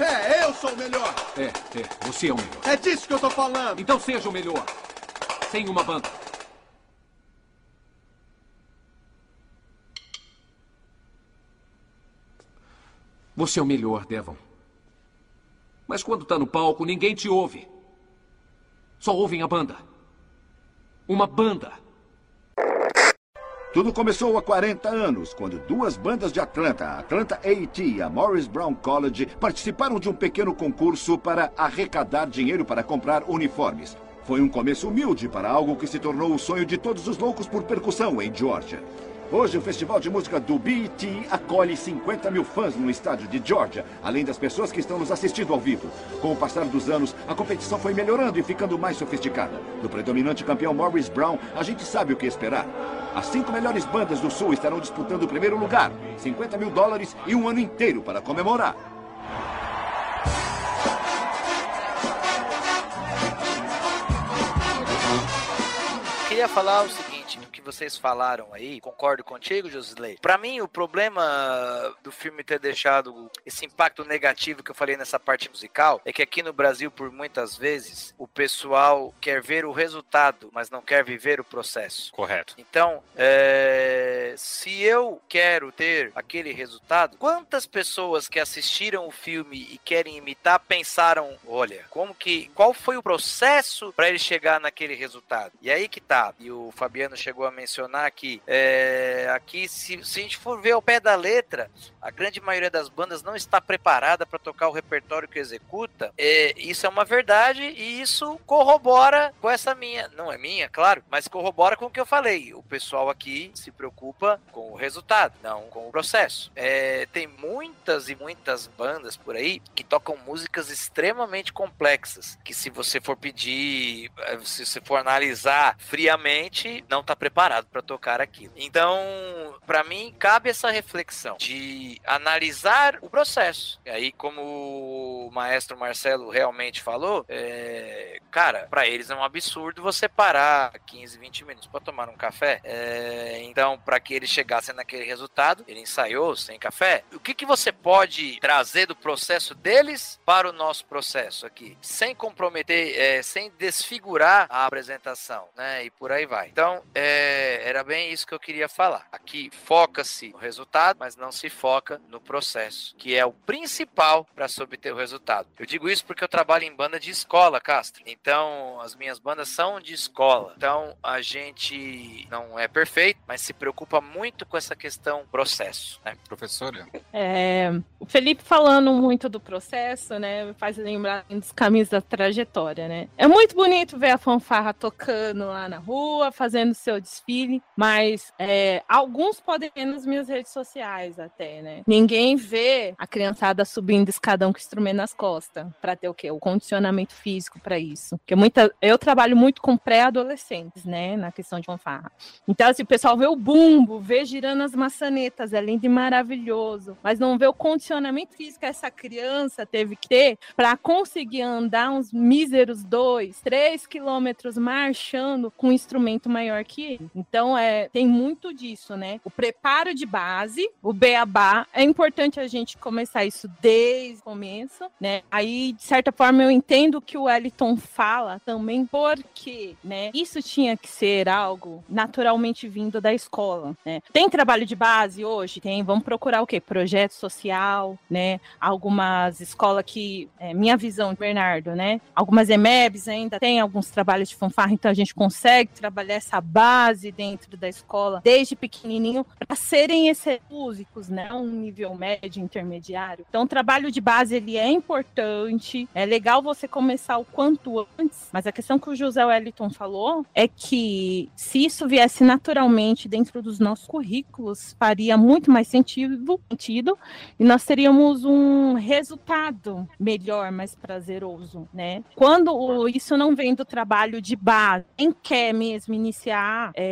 É, eu sou o melhor. É, é, você é o melhor. É disso que eu tô falando. Então seja o melhor. Sem uma banda. Você é o melhor, Devon. Mas quando está no palco, ninguém te ouve. Só ouvem a banda. Uma banda. Tudo começou há 40 anos, quando duas bandas de Atlanta, a Atlanta A&T e a Morris Brown College, participaram de um pequeno concurso para arrecadar dinheiro para comprar uniformes. Foi um começo humilde para algo que se tornou o sonho de todos os loucos por percussão em Georgia. Hoje, o Festival de Música do BET acolhe 50 mil fãs no estádio de Georgia, além das pessoas que estão nos assistindo ao vivo. Com o passar dos anos, a competição foi melhorando e ficando mais sofisticada. Do predominante campeão Morris Brown, a gente sabe o que esperar. As cinco melhores bandas do Sul estarão disputando o primeiro lugar, 50 mil dólares e um ano inteiro para comemorar. queria falar o seguinte, vocês falaram aí, concordo contigo, Josley. Para mim, o problema do filme ter deixado esse impacto negativo que eu falei nessa parte musical é que aqui no Brasil, por muitas vezes, o pessoal quer ver o resultado, mas não quer viver o processo. Correto. Então, é, se eu quero ter aquele resultado, quantas pessoas que assistiram o filme e querem imitar pensaram, olha, como que, qual foi o processo para ele chegar naquele resultado? E aí que tá e o Fabiano chegou a mencionar que é, aqui, se, se a gente for ver ao pé da letra, a grande maioria das bandas não está preparada para tocar o repertório que executa. É, isso é uma verdade e isso corrobora com essa minha, não é minha, claro, mas corrobora com o que eu falei. O pessoal aqui se preocupa com o resultado, não com o processo. É, tem muitas e muitas bandas por aí que tocam músicas extremamente complexas, que se você for pedir, se você for analisar friamente, não está preparado para tocar aquilo. Então, para mim, cabe essa reflexão de analisar o processo. E aí, como o maestro Marcelo realmente falou, é, cara, para eles é um absurdo você parar 15, 20 minutos para tomar um café. É, então, para que eles chegassem naquele resultado, ele ensaiou sem café. O que, que você pode trazer do processo deles para o nosso processo aqui, sem comprometer, é, sem desfigurar a apresentação, né? E por aí vai. Então, é, era bem isso que eu queria falar. Aqui foca-se no resultado, mas não se foca no processo, que é o principal para se obter o resultado. Eu digo isso porque eu trabalho em banda de escola, Castro. Então, as minhas bandas são de escola. Então, a gente não é perfeito, mas se preocupa muito com essa questão processo. Né? Professora? É, o Felipe falando muito do processo, né, me faz lembrar dos caminhos da trajetória, né? É muito bonito ver a fanfarra tocando lá na rua, fazendo seu desfile, mas é, alguns podem ver nas minhas redes sociais até, né? Ninguém vê a criançada subindo escadão com instrumento nas costas para ter o quê? O condicionamento físico para isso. Porque muita, eu trabalho muito com pré-adolescentes, né, na questão de fanfarra. Então assim, o pessoal vê o bumbo, vê girando as maçanetas, é lindo e maravilhoso, mas não vê o condicionamento físico que essa criança teve que ter para conseguir andar uns míseros dois, três quilômetros marchando com um instrumento maior que ele. Então, é, tem muito disso, né? O preparo de base, o beabá, é importante a gente começar isso desde o começo, né? Aí, de certa forma, eu entendo que o Wellington fala também, porque, né? Isso tinha que ser algo naturalmente vindo da escola, né? Tem trabalho de base hoje? Tem. Vamos procurar o quê? Projeto social, né? Algumas escolas que, é, minha visão, Bernardo, né? Algumas EMEBs ainda tem alguns trabalhos de fanfarra, então a gente consegue trabalhar essa base dentro da escola desde pequenininho para serem esses músicos, né? Um nível médio, intermediário. Então, o trabalho de base ele é importante. É legal você começar o quanto antes, mas a questão que o José Wellington falou é que se isso viesse naturalmente dentro dos nossos currículos, faria muito mais sentido, sentido e nós teríamos um resultado melhor, mais prazeroso, né? Quando isso não vem do trabalho de base, quem quer mesmo iniciar é,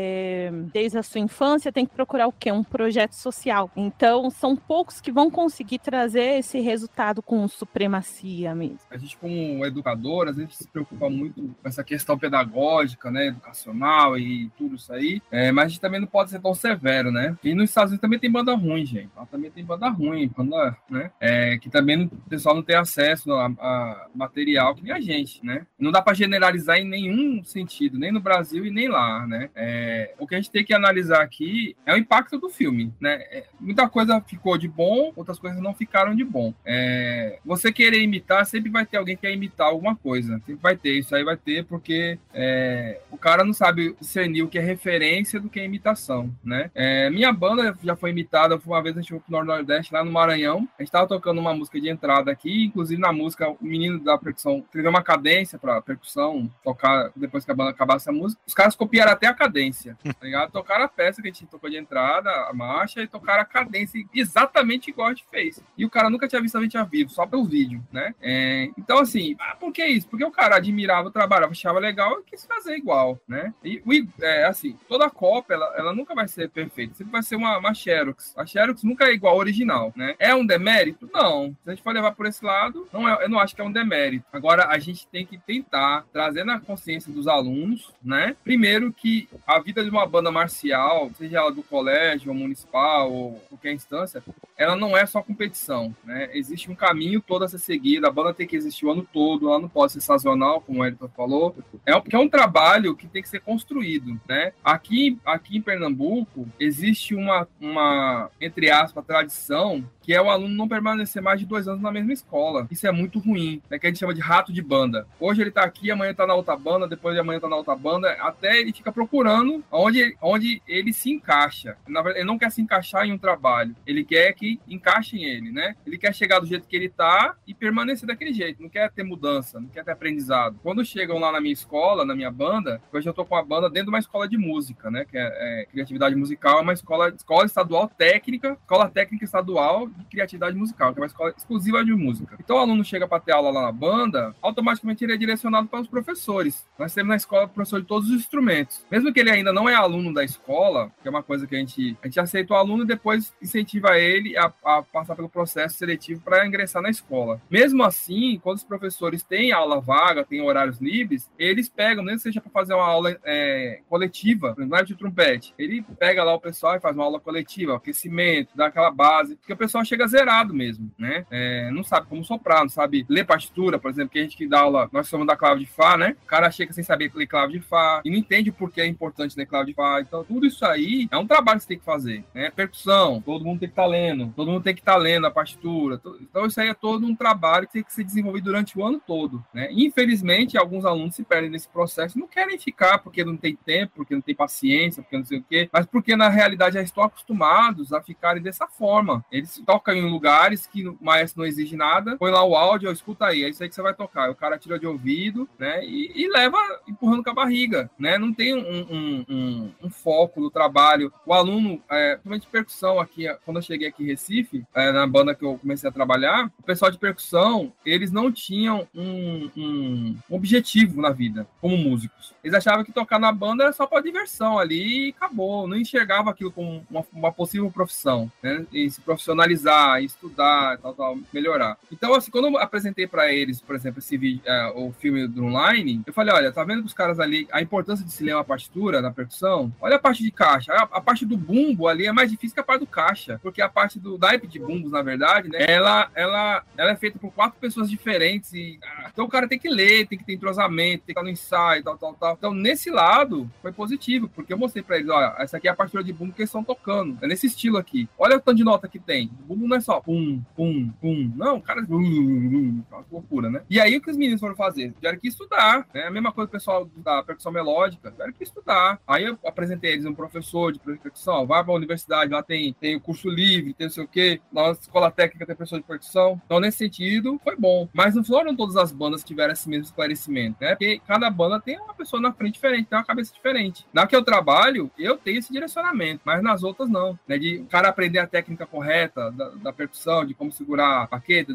desde a sua infância tem que procurar o quê? Um projeto social. Então, são poucos que vão conseguir trazer esse resultado com supremacia mesmo. A gente, como educador, às vezes se preocupa muito com essa questão pedagógica, né, educacional e tudo isso aí, é, mas a gente também não pode ser tão severo, né? E nos Estados Unidos também tem banda ruim, gente. Lá também tem banda ruim, banda, né? É, que também o pessoal não tem acesso a, a, material que nem a gente, né? Não dá para generalizar em nenhum sentido, nem no Brasil e nem lá, né? É, o que a gente tem que analisar aqui é o impacto do filme, né? É, muita coisa ficou de bom, outras coisas não ficaram de bom. É, você querer imitar, sempre vai ter alguém que quer imitar alguma coisa. Sempre vai ter, isso aí vai ter, porque é, o cara não sabe discernir o que é referência do que é imitação, né? É, minha banda já foi imitada, uma vez a gente foi pro Nordeste, lá no Maranhão, a gente tava tocando uma música de entrada aqui, inclusive na música, o menino da percussão escreveu uma cadência pra percussão tocar depois que a banda acabasse a música. Os caras copiaram até a cadência cadência, tá ligado? Tocaram a peça que a gente tocou de entrada, a marcha, e tocaram a cadência exatamente igual a gente fez. E o cara nunca tinha visto a gente ao vivo, só pelo vídeo, né? É, então, assim, ah, por que isso? Porque o cara admirava o trabalho, achava legal e quis fazer igual, né? E, é, assim, toda cópia, ela, ela nunca vai ser perfeita, sempre vai ser uma, uma Xerox. A Xerox nunca é igual ao original, né? É um demérito? Não. Se a gente for levar por esse lado, não é, eu não acho que é um demérito. Agora, a gente tem que tentar trazer na consciência dos alunos, né? Primeiro que a vida de uma banda marcial, seja ela do colégio, ou municipal, ou qualquer instância, ela não é só competição, né? Existe um caminho todo a ser seguido, a banda tem que existir o ano todo, ela não pode ser sazonal, como o Elton falou. É porque é um trabalho que tem que ser construído, né? Aqui, aqui em Pernambuco, existe uma, uma entre aspas, tradição que é o aluno não permanecer mais de dois anos na mesma escola. Isso é muito ruim, né? Que a gente chama de rato de banda. Hoje ele tá aqui, amanhã tá na outra banda, depois de amanhã tá na outra banda, até ele fica procurando onde, onde ele se encaixa. Na verdade, ele não quer se encaixar em um trabalho, ele quer que encaixem ele, né? Ele quer chegar do jeito que ele tá e permanecer daquele jeito, não quer ter mudança, não quer ter aprendizado. Quando chegam lá na minha escola, na minha banda, hoje eu tô com a banda dentro de uma escola de música, né? Que é, é criatividade musical, é uma escola, escola estadual técnica, escola técnica estadual de criatividade musical, que é uma escola exclusiva de música. Então o aluno chega para ter aula lá na banda, automaticamente ele é direcionado para os professores. Nós temos na escola professor de todos os instrumentos. Mesmo que ele ainda não é aluno da escola, que é uma coisa que a gente, a gente aceita o aluno e depois incentiva ele a, a passar pelo processo seletivo para ingressar na escola. Mesmo assim, quando os professores têm aula vaga, têm horários livres, eles pegam, nem que seja para fazer uma aula é, coletiva, por exemplo, de trompete, ele pega lá o pessoal e faz uma aula coletiva, aquecimento, dá aquela base, porque o pessoal chega zerado mesmo, né? É, não sabe como soprar, não sabe ler partitura, por exemplo, que a gente que dá aula, nós somos da clave de Fá, né? O cara chega sem saber ler clave de Fá e não entende por que é importante ler clave de Fá. Então, tudo isso aí é um trabalho que você tem que fazer, né? Percussão, todo mundo tem que estar tá lendo, todo mundo tem que estar tá lendo a partitura. Então, isso aí é todo um trabalho que tem que ser desenvolvido durante o ano todo, né? Infelizmente, alguns alunos se perdem nesse processo, não querem ficar porque não tem tempo, porque não tem paciência, porque não sei o quê, mas porque na realidade já estão acostumados a ficarem dessa forma. Eles tocam em lugares que o maestro não exige nada, põe lá o áudio, escuta aí, é isso aí que você vai tocar. O cara tira de ouvido, né? E, e leva empurrando com a barriga, né? Não tem um, um, um, um foco no trabalho. O aluno, é, principalmente percussão aqui, quando eu cheguei aqui em Recife, é, na banda que eu comecei a trabalhar, o pessoal de percussão, eles não tinham um, um objetivo na vida, como músicos. Eles achavam que tocar na banda era só para diversão ali e acabou. Não enxergava aquilo como uma, uma possível profissão, né? E se profissionalizar, estudar, tal, tal, melhorar. Então, assim, quando eu apresentei para eles, por exemplo, esse vídeo, é, o filme do online, eu falei, olha, tá vendo os caras ali, a importância de se ler uma partitura na percussão? Olha a parte de caixa. A, a, parte do bumbo ali é mais difícil que a parte do caixa, porque a parte do naipe de bumbos, na verdade, né, ela, ela, ela é feita por quatro pessoas diferentes e ah, então o cara tem que ler, tem que ter entrosamento, tem que estar no ensaio, tal, tal, tal. Então, nesse lado, foi positivo, porque eu mostrei para eles, olha, essa aqui é a partitura de bumbo que eles estão tocando. É nesse estilo aqui. Olha o tanto de nota que tem. O bumbo não é só pum, pum, pum. Não, cara, uma loucura, né? E aí o que os meninos foram fazer? Tiveram que estudar, né? A mesma coisa o pessoal da percussão melódica, tiveram que estudar. Aí eu apresentei eles um professor de percussão, vai pra universidade, lá tem, tem o curso livre, tem não sei o quê, na escola técnica tem professor de percussão. Então, nesse sentido, foi bom. Mas não foram todas as bandas que tiveram esse mesmo esclarecimento, né? Porque cada banda tem uma pessoa na frente diferente, tem uma cabeça diferente. Na que eu trabalho, eu tenho esse direcionamento, mas nas outras não, né? De o cara aprender a técnica correta da, percussão, de como segurar a paqueta,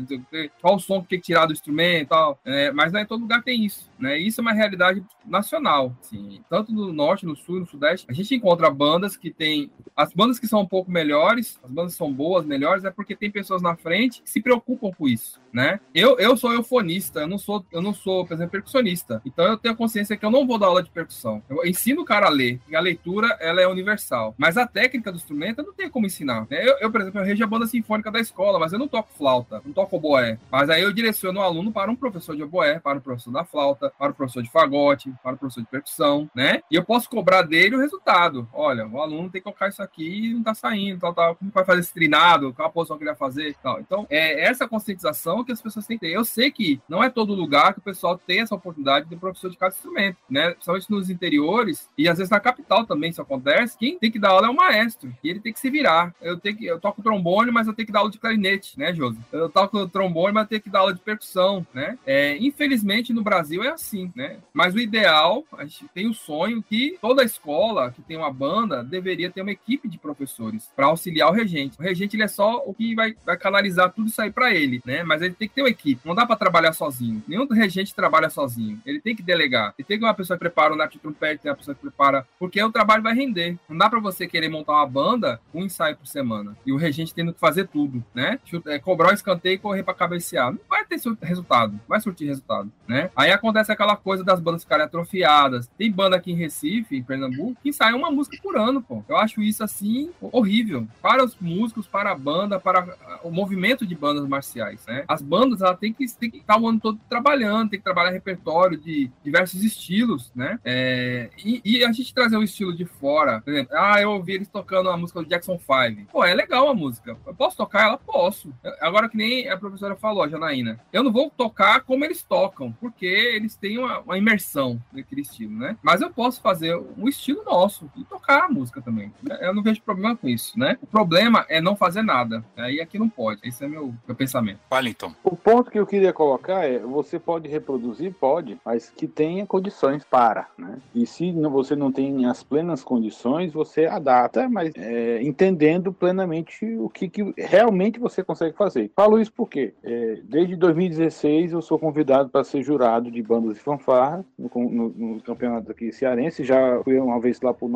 qual o som que tem que tirar do instrumento e tal. É, mas não é todo lugar tem isso. Né? Isso é uma realidade nacional, assim, tanto no norte, no sul, no sudeste. A gente encontra bandas que tem as bandas que são um pouco melhores, as bandas que são boas, melhores, é porque tem pessoas na frente que se preocupam com isso, né? Eu, eu sou eufonista, eu não sou, eu não sou, por exemplo, percussionista. Então eu tenho consciência que eu não vou dar aula de percussão. Eu ensino o cara a ler, e a leitura ela é universal. Mas a técnica do instrumento não tenho como ensinar. Né? Eu, eu, por exemplo, eu regi a banda sinfônica da escola, mas eu não toco flauta, não toco oboé. Mas aí eu direciono o aluno para um professor de oboé, para o professor da flauta, para o professor de fagote, para o professor de percussão, né? E eu posso cobrar dele o resultado. Olha, o aluno tem que tocar isso aqui e não tá saindo, tal, tal. Como vai fazer esse trinado? Qual a posição que ele vai fazer? Tal. Então, é, essa conscientização noção que as pessoas têm que ter. Eu sei que não é todo lugar que o pessoal tem essa oportunidade de professor de cada instrumento, né? Principalmente nos interiores e às vezes na capital também isso acontece. Quem tem que dar aula é o maestro e ele tem que se virar. Eu tenho que, eu toco trombone, mas eu tenho que dar aula de clarinete, né, Josi? Eu toco trombone, mas eu tenho que dar aula de percussão, né? É, infelizmente no Brasil é assim, né? Mas o ideal, a gente tem o sonho que toda escola que tem uma banda deveria ter uma equipe de professores para auxiliar o regente. O regente ele é só o que vai, vai canalizar tudo isso aí para ele, né? Mas ele tem que ter uma equipe. Não dá para trabalhar sozinho. Nenhum regente trabalha sozinho. Ele tem que delegar. Ele tem que uma pessoa que prepara o nap de trompete, tem uma pessoa que prepara, porque o trabalho vai render. Não dá para você querer montar uma banda um ensaio por semana e o regente tendo que fazer tudo, né? É, cobrar o escanteio e correr para cabecear. Não vai ter resultado, vai surtir resultado, né? Aí acontece aquela coisa das bandas ficarem atrofiadas. Tem banda aqui em Recife, em Pernambuco, que sai uma música por ano, pô. Eu acho isso assim horrível para os músicos, para a banda, para o movimento de bandas marciais, né? As bandas ela tem que, tem que estar o ano todo trabalhando, tem que trabalhar repertório de diversos estilos, né? É, e, e, a gente trazer o estilo de fora, por exemplo, ah, eu ouvi eles tocando a música do Jackson 5. Pô, é legal a música. Eu posso tocar ela? Posso. Agora que nem a professora falou, a Janaína, eu não vou tocar como eles tocam, porque eles têm uma, uma imersão naquele estilo, né? Mas eu posso fazer um estilo nosso e tocar a música também. Eu não vejo problema com isso, né? O problema é não fazer nada. Aí aqui não pode. Esse é meu, meu pensamento. Fale então. O ponto que eu queria colocar é: você pode reproduzir? Pode, mas que tenha condições para, né? E se você não tem as plenas condições, você adapta, mas é, entendendo plenamente o que, que, realmente você consegue fazer. Falo isso porque é, desde 2016 eu sou convidado para ser jurado de bandas de fanfarra no, no, no campeonato aqui cearense. Já fui uma vez lá para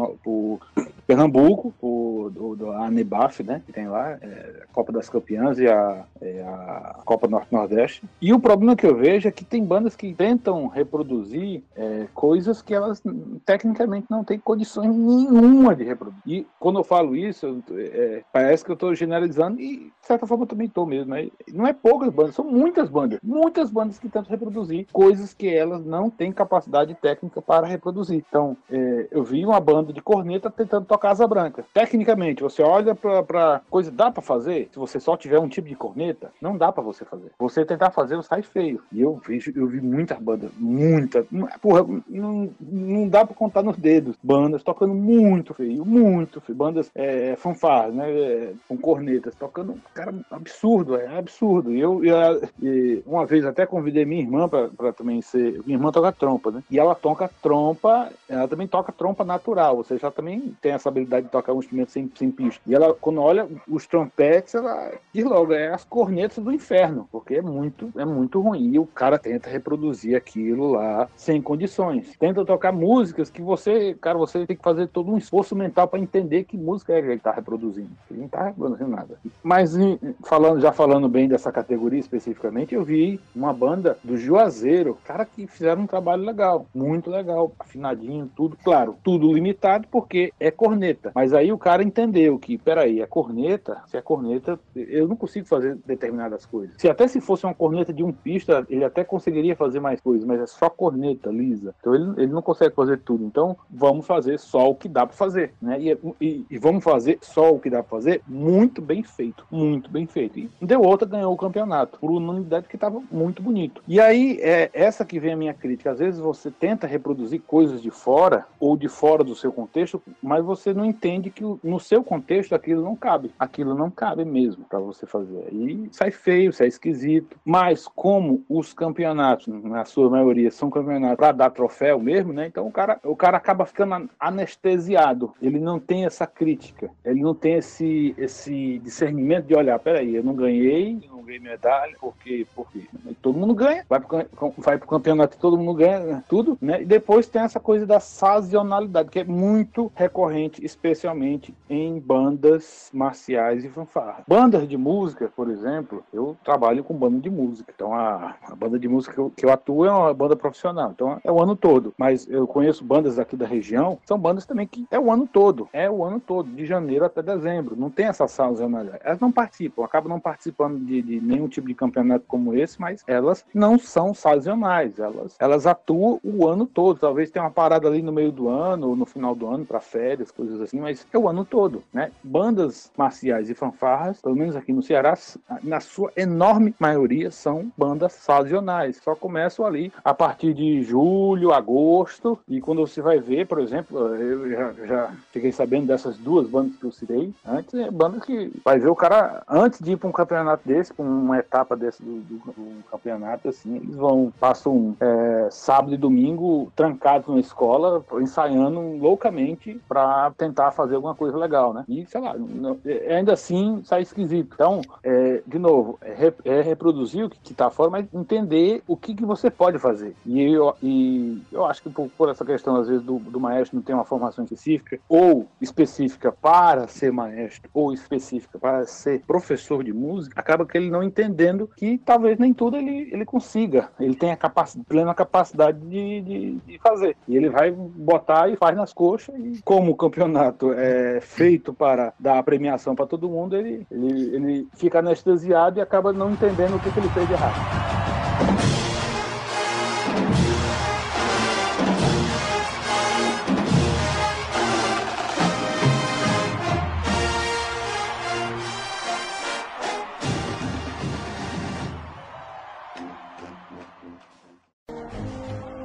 Pernambuco, por, do, do, a Nebaf, né, que tem lá, é, a Copa das Campeãs e a, é, a Copa Norte-Nordeste. E o problema que eu vejo é que tem bandas que tentam reproduzir é, coisas que elas tecnicamente não têm condições nenhuma de reproduzir. E quando eu falo isso, é, parece que eu estou generalizando e, de certa forma, eu também estou mesmo. Né? Não é poucas bandas, são muitas bandas. Muitas bandas que tentam reproduzir coisas que elas não têm capacidade técnica para reproduzir. Então, é, eu vi uma banda de corneta tentando tocar Asa Branca. Tecnicamente, você olha para coisa, dá para fazer? Se você só tiver um tipo de corneta, não dá para você fazer. Você tentar fazer, sai feio. E eu vejo, eu vi muitas bandas, muita, porra, não, não dá para contar nos dedos. Bandas tocando muito feio, muito feio. Bandas é, fanfarras, né, é, com cornetas, tocando, cara, absurdo, é absurdo. E eu, eu uma vez até convidei minha irmã para também ser, minha irmã toca trompa, né? E ela toca trompa, ela também toca trompa natural, ou seja, ela também tem essa habilidade de tocar um instrumento sem, sem pista. E ela, quando olha os trompetes, ela diz logo, é as cornetas do inferno, porque é muito, é muito ruim. E o cara tenta reproduzir aquilo lá sem condições. Tenta tocar músicas que você, cara, você tem que fazer todo um esforço mental para entender que música é que ele está reproduzindo. Ele não está reproduzindo nada. Mas falando, já falando bem dessa categoria especificamente, eu vi uma banda do Juazeiro, cara, que fizeram um trabalho legal, muito legal, afinadinho, tudo, claro, tudo limitado, porque é corneta. Mas aí o cara entendeu que, peraí, a corneta, se é corneta, eu não consigo fazer determinadas coisas. Se até se fosse uma corneta de um pista, ele até conseguiria fazer mais coisas, mas é só corneta lisa. Então ele, ele não consegue fazer tudo. Então vamos fazer só o que dá para fazer, né? E, e, e, vamos fazer só o que dá para fazer muito bem feito, muito bem feito. E deu outra, ganhou o campeonato por unanimidade que estava muito bonito. E aí é essa que vem a minha crítica. Às vezes você tenta reproduzir coisas de fora ou de fora do seu contexto, mas você não entende que no seu contexto aquilo não cabe. Aquilo não cabe mesmo para você fazer. E sai feio, sai esquisito. Mas como os campeonatos, na sua maioria, são campeonatos para dar troféu mesmo, né? Então o cara, o cara acaba ficando anestesiado. Ele não tem essa crítica. Ele não tem esse, esse discernimento de olhar, peraí, eu não ganhei, eu não ganhei medalha, porque, porque todo mundo ganha. Vai pro, vai pro campeonato todo mundo ganha tudo, né? E depois tem essa coisa da sazonalidade, que é muito recorrente especialmente em bandas marciais e fanfarra. Bandas de música, por exemplo, eu trabalho com banda de música. Então a, a banda de música que eu, que eu, atuo é uma banda profissional. Então é o ano todo. Mas eu conheço bandas aqui da região, são bandas também que é o ano todo. É o ano todo, de janeiro até dezembro. Não tem essa sazonalidade. Elas não participam, acabam não participando de de nenhum tipo de campeonato como esse, mas elas não são sazonais, elas, elas atuam o ano todo. Talvez tenha uma parada ali no meio do ano ou no final do ano para férias, coisas assim, mas é o ano todo, né? Bandas marciais e fanfarras, pelo menos aqui no Ceará, na sua enorme maioria são bandas sazonais. Só começam ali a partir de julho, agosto, e quando você vai ver, por exemplo, eu já, já fiquei sabendo dessas duas bandas que eu citei antes, é banda que vai ver o cara antes de ir para um campeonato desse, para uma etapa desse do, do, do, campeonato, assim, eles vão, passam é, sábado e domingo trancados na escola, ensaiando loucamente para tentar fazer alguma coisa legal, né? E, sei lá, não, é, ainda assim sai esquisito. Então, é, de novo, é, reproduzir o que está fora, mas entender o que, que você pode fazer. E eu, e eu acho que por, por essa questão, às vezes, do, do maestro não ter uma formação específica, ou específica para ser maestro, ou específica para ser professor de música, acaba que ele não entendendo que talvez nem tudo ele, ele consiga. Ele tem a capacidade, plena capacidade de, de, de fazer. E ele vai botar e faz nas coxas. E como o campeonato é feito para dar a premiação para todo mundo, ele, ele, ele fica anestesiado e acaba não entendendo o que, que ele fez de errado.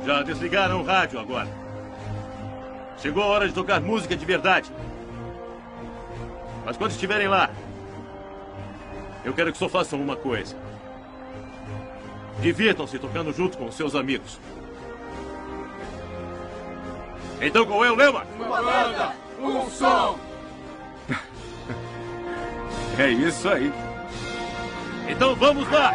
Já desligaram o rádio agora. Chegou a hora de tocar música de verdade. Mas quando estiverem lá, eu quero que só façam uma coisa. Divirtam-se tocando junto com seus amigos. Então qual é o lema? Uma banda, um som. É isso aí. Então vamos lá!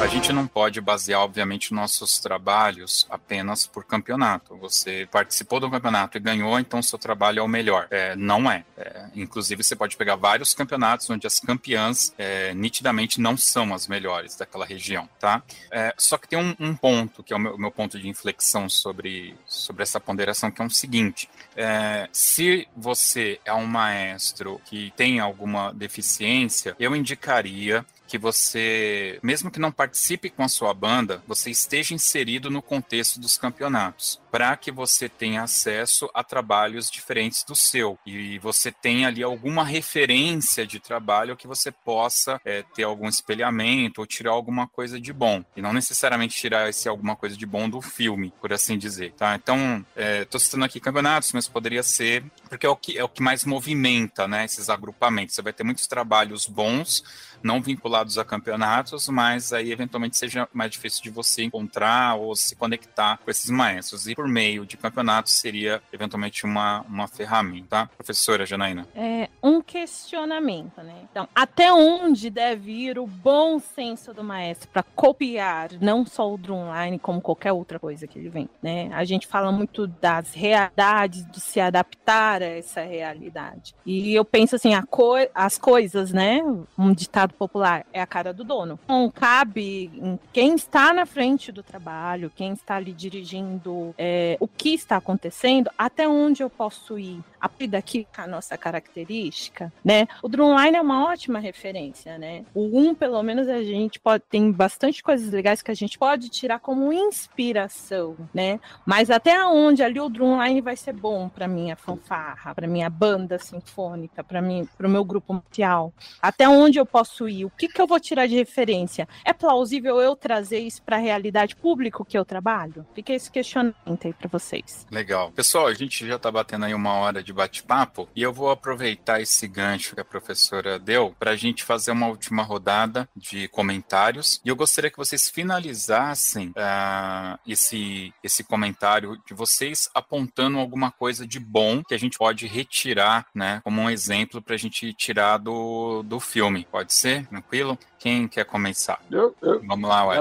A gente não pode basear, obviamente, nossos trabalhos apenas por campeonato. Você participou do campeonato e ganhou, então seu trabalho é o melhor. É, não é. é. Inclusive, você pode pegar vários campeonatos onde as campeãs é, nitidamente não são as melhores daquela região, tá? É, só que tem um, um, ponto, que é o meu, meu, ponto de inflexão sobre, sobre essa ponderação, que é o seguinte. É, se você é um maestro que tem alguma deficiência, eu indicaria que você, mesmo que não participe com a sua banda, você esteja inserido no contexto dos campeonatos, para que você tenha acesso a trabalhos diferentes do seu e você tenha ali alguma referência de trabalho que você possa é, ter algum espelhamento ou tirar alguma coisa de bom e não necessariamente tirar esse alguma coisa de bom do filme, por assim dizer, tá? Então, estou é, citando aqui campeonatos, mas poderia ser porque é o que é o que mais movimenta, né? Esses agrupamentos. Você vai ter muitos trabalhos bons não vinculados a campeonatos, mas aí eventualmente seja mais difícil de você encontrar ou se conectar com esses maestros. E por meio de campeonatos seria eventualmente uma, uma ferramenta. Tá? Professora Janaína. É um questionamento, né? Então, até onde deve ir o bom senso do maestro para copiar não só o drumline, como qualquer outra coisa que ele vem, né? A gente fala muito das realidades, de se adaptar a essa realidade. E eu penso assim, co as coisas, né? Um ditado popular, é a cara do dono. Então, cabe em quem está na frente do trabalho, quem está ali dirigindo é, o que está acontecendo, até onde eu posso ir. A partir daqui, a nossa característica, né? O Drumline é uma ótima referência, né? O 1, pelo menos, a gente pode tem bastante coisas legais que a gente pode tirar como inspiração, né? Mas até onde ali o Drumline vai ser bom para minha fanfarra, para minha banda sinfônica, para mim, para o meu grupo musical. Até onde eu posso possuir? O que, que eu vou tirar de referência? É plausível eu trazer isso para a realidade pública que eu trabalho? Fica esse questionamento. Comentei para vocês. Legal. Pessoal, a gente já está batendo aí uma hora de bate-papo e eu vou aproveitar esse gancho que a professora deu para a gente fazer uma última rodada de comentários. E eu gostaria que vocês finalizassem uh, esse, esse comentário de vocês apontando alguma coisa de bom que a gente pode retirar, né, como um exemplo para a gente tirar do, do filme. Pode ser? Tranquilo? Quem quer começar? Eu, eu, Vamos lá, ué.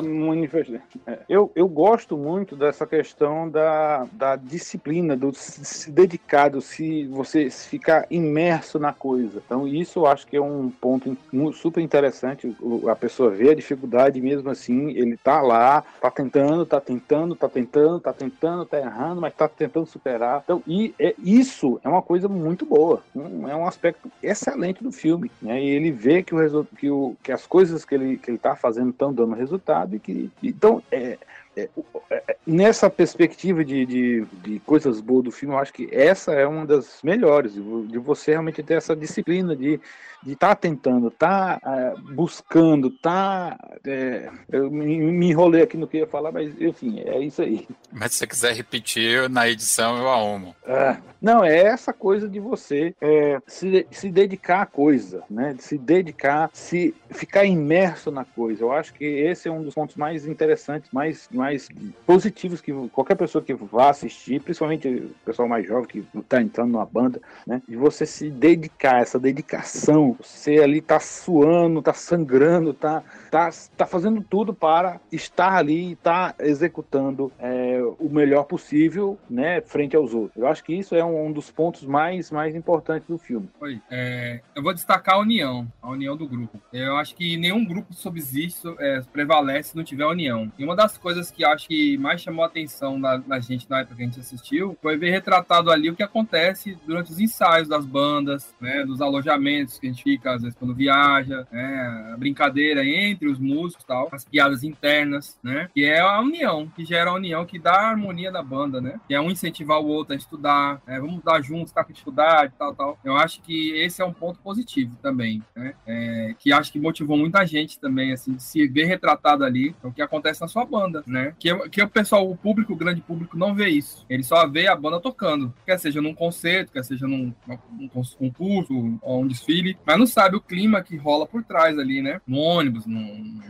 É, eu, eu gosto muito dessa questão da, da disciplina, do se dedicar, se você ficar imerso na coisa. Então, isso eu acho que é um ponto super interessante. A pessoa vê a dificuldade mesmo assim, ele tá lá, tá tentando, tá tentando, tá tentando, tá tentando, tá errando, mas tá tentando superar. Então, e é, isso é uma coisa muito boa. é um aspecto excelente do filme. Né? E ele vê que, o, que, o, que as coisas que ele que ele está fazendo estão dando resultado e que então é, é, é, nessa perspectiva de, de, de, coisas boas do filme, eu acho que essa é uma das melhores, de você realmente ter essa disciplina de de estar tá tentando, estar tá, é, buscando, tá é, eu me, me, enrolei aqui no que eu ia falar, mas enfim, é isso aí. Mas se você quiser repetir na edição, eu arrumo. É, não, é essa coisa de você é, se, se dedicar à coisa, né? De se dedicar, se ficar imerso na coisa. Eu acho que esse é um dos pontos mais interessantes, mais, mais positivos que qualquer pessoa que vá assistir, principalmente o pessoal mais jovem que está entrando numa banda, né? De você se dedicar, essa dedicação você ali tá suando, tá sangrando, tá, tá, tá fazendo tudo para estar ali e tá executando é, o melhor possível, né, frente aos outros. Eu acho que isso é um, um dos pontos mais, mais importantes do filme. Oi, é, eu vou destacar a união, a união do grupo. Eu acho que nenhum grupo subsiste, é, prevalece se não tiver união. E uma das coisas que acho que mais chamou a atenção na, gente na época que a gente assistiu foi ver retratado ali o que acontece durante os ensaios das bandas, né, dos alojamentos que a gente fica, às vezes, quando viaja, né? A brincadeira entre os músicos tal, as piadas internas, né? Que é a união, que gera a união, que dá a harmonia da banda, né? Que é um incentivar o outro a estudar, né? vamos dar juntos, ficar com dificuldade, tal, tal. Eu acho que esse é um ponto positivo também, né? É, que acho que motivou muita gente também, assim, de se ver retratado ali o que acontece na sua banda, né? Que, que o pessoal, o público, o grande público, não vê isso. Ele só vê a banda tocando, quer seja num concerto, quer seja num, num concurso ou um desfile, mas não sabe o clima que rola por trás ali, né? No ônibus, no,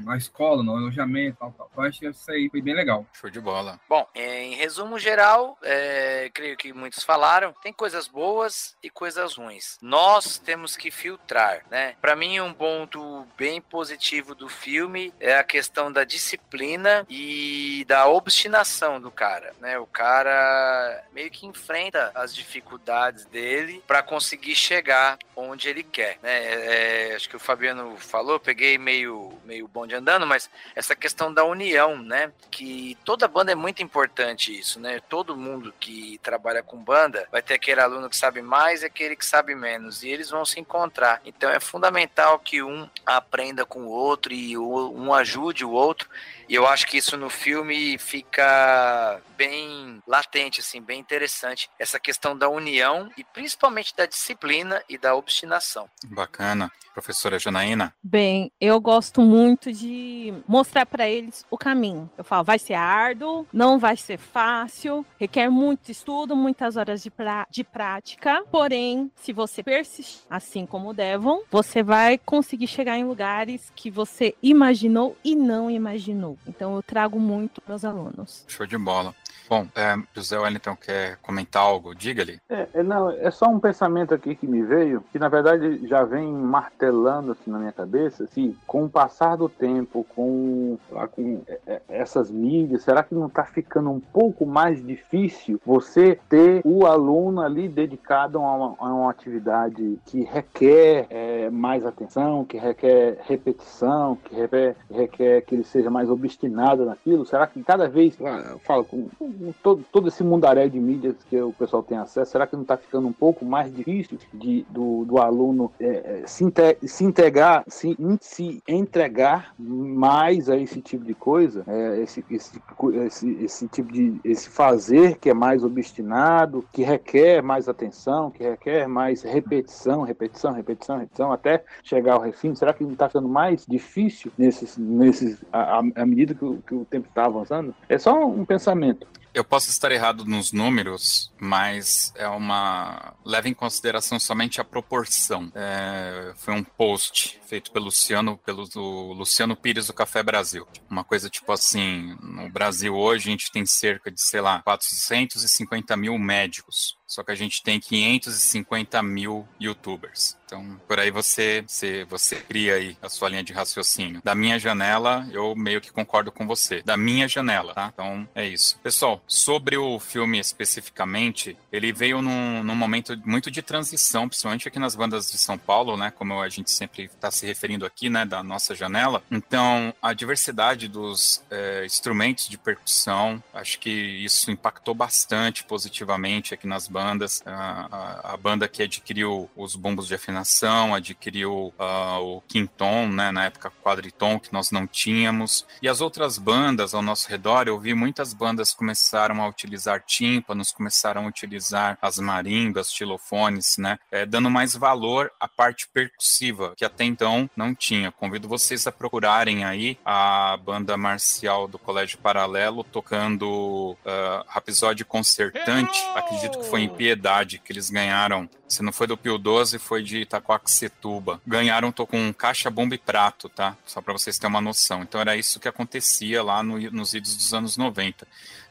na escola, no alojamento, tal, tal. Então acho que isso aí foi bem legal. Show de bola. Bom, em resumo geral, é, creio que muitos falaram, tem coisas boas e coisas ruins. Nós temos que filtrar, né? Para mim, um ponto bem positivo do filme é a questão da disciplina e da obstinação do cara, né? O cara meio que enfrenta as dificuldades dele para conseguir chegar onde ele quer, né? né? É, acho que o Fabiano falou, peguei meio, meio bonde andando, mas essa questão da união, né? Que toda banda é muito importante isso, né? Todo mundo que trabalha com banda vai ter aquele aluno que sabe mais e aquele que sabe menos, e eles vão se encontrar. Então é fundamental que um aprenda com o outro e um ajude o outro. E eu acho que isso no filme fica bem latente, assim, bem interessante. Essa questão da união e principalmente da disciplina e da obstinação. Bacana. Professora Janaína? Bem, eu gosto muito de mostrar para eles o caminho. Eu falo, vai ser árduo, não vai ser fácil, requer muito estudo, muitas horas de, pra de prática. Porém, se você persistir, assim como o Devon, você vai conseguir chegar em lugares que você imaginou e não imaginou. Então, eu trago muito para os alunos. Show de bola. Bom, é, José Wellington quer comentar algo? Diga-lhe. É, é, não, é só um pensamento aqui que me veio, que na verdade já vem martelando assim na minha cabeça, assim, com o passar do tempo, com, lá, com é, é, essas mídias, será que não está ficando um pouco mais difícil você ter o aluno ali dedicado a uma, a uma atividade que requer é, mais atenção, que requer repetição, que requer, requer que ele seja mais obstinado naquilo? Será que cada vez, eu falo com todo, todo esse mundaréu de mídias que o pessoal tem acesso, será que não está ficando um pouco mais difícil de, do, do aluno é, é se, se integrar, se, se entregar mais a esse tipo de coisa, é, esse, esse, esse, esse tipo de esse fazer que é mais obstinado, que requer mais atenção, que requer mais repetição, repetição, repetição, repetição, até chegar ao refim? Será que não está ficando mais difícil nesses, nesses, à, à medida que o, que o tempo está avançando? É só um pensamento. Eu posso estar errado nos números, mas é uma. leva em consideração somente a proporção. É... Foi um post feito pelo Luciano, pelo Luciano Pires do Café Brasil. Uma coisa tipo assim: no Brasil hoje a gente tem cerca de, sei lá, 450 mil médicos. Só que a gente tem 550 mil youtubers. Então, por aí você, você, você cria aí a sua linha de raciocínio. Da minha janela, eu meio que concordo com você. Da minha janela, tá? Então, é isso. Pessoal, sobre o filme especificamente, ele veio num, num momento muito de transição, principalmente aqui nas bandas de São Paulo, né? Como a gente sempre está se referindo aqui, né? Da nossa janela. Então, a diversidade dos é, instrumentos de percussão, acho que isso impactou bastante positivamente aqui nas bandas. A, a, a banda que adquiriu os bombos de afinação adquiriu uh, o quinton, né, na época quadriton, que nós não tínhamos. E as outras bandas ao nosso redor, eu vi muitas bandas começaram a utilizar tímpanos, começaram a utilizar as marimbas, xilofones, né, é, dando mais valor à parte percussiva, que até então não tinha. Convido vocês a procurarem aí a banda marcial do Colégio Paralelo tocando uh, Rapisódio Concertante, acredito que foi em Piedade que eles ganharam se não foi do Pio 12, foi de Itacoaxetuba. Ganharam, tô com caixa, bomba e prato, tá? Só para vocês terem uma noção. Então era isso que acontecia lá no, nos vídeos dos anos 90.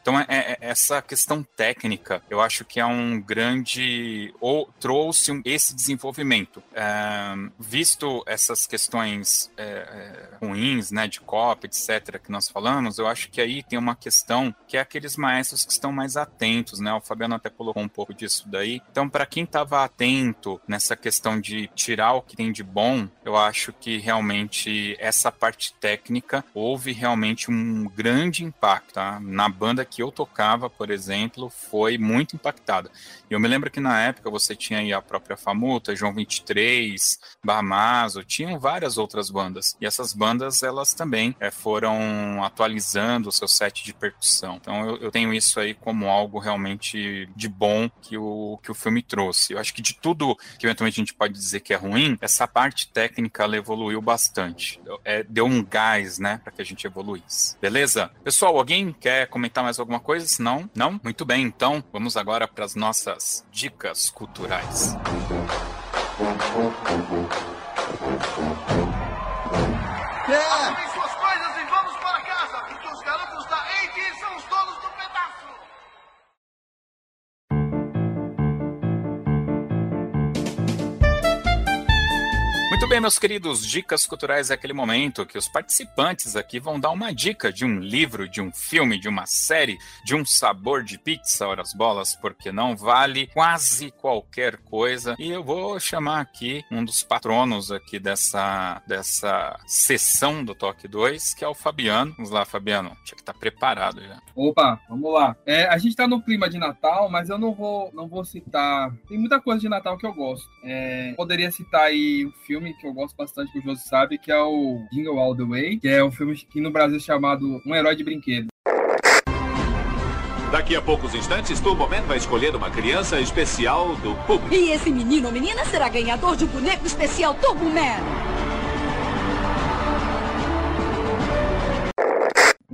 Então, é, é, essa questão técnica, eu acho que é um grande. ou trouxe um, esse desenvolvimento. É, visto essas questões é, é, ruins, né, de cópia, etc., que nós falamos, eu acho que aí tem uma questão que é aqueles maestros que estão mais atentos, né? O Fabiano até colocou um pouco disso daí. Então, para quem estava atento nessa questão de tirar o que tem de bom, eu acho que realmente essa parte técnica houve realmente um grande impacto tá? na banda que que eu tocava, por exemplo, foi muito impactada. Eu me lembro que na época você tinha aí a própria Famuta, João 23, Bahamazo, tinham várias outras bandas. E essas bandas, elas também é, foram atualizando o seu set de percussão. Então eu, eu, tenho isso aí como algo realmente de bom que o, que o filme trouxe. Eu acho que de tudo que eventualmente a gente pode dizer que é ruim, essa parte técnica ela evoluiu bastante. É, deu um gás, né, para que a gente evoluísse. Beleza? Pessoal, alguém quer comentar mais alguma coisa? Se não, não? Muito bem, então vamos agora para as nossas dicas culturais. Bem, meus queridos, dicas culturais é aquele momento que os participantes aqui vão dar uma dica de um livro, de um filme, de uma série, de um sabor de pizza, horas bolas, porque não vale quase qualquer coisa. E eu vou chamar aqui um dos patronos aqui dessa, dessa sessão do Toque 2, que é o Fabiano. Vamos lá, Fabiano. Tinha que estar tá preparado já. Opa, vamos lá. É, a gente tá no clima de Natal, mas eu não vou, não vou citar. Tem muita coisa de Natal que eu gosto. É, poderia citar aí o filme que eu gosto bastante, que o Josi sabe, que é o Jingle All the Way, que é um filme que no Brasil é chamado Um Herói de Brinquedo. Daqui a poucos instantes, Turbo Man vai escolher uma criança especial do público. E esse menino ou menina será ganhador de um boneco especial Turbo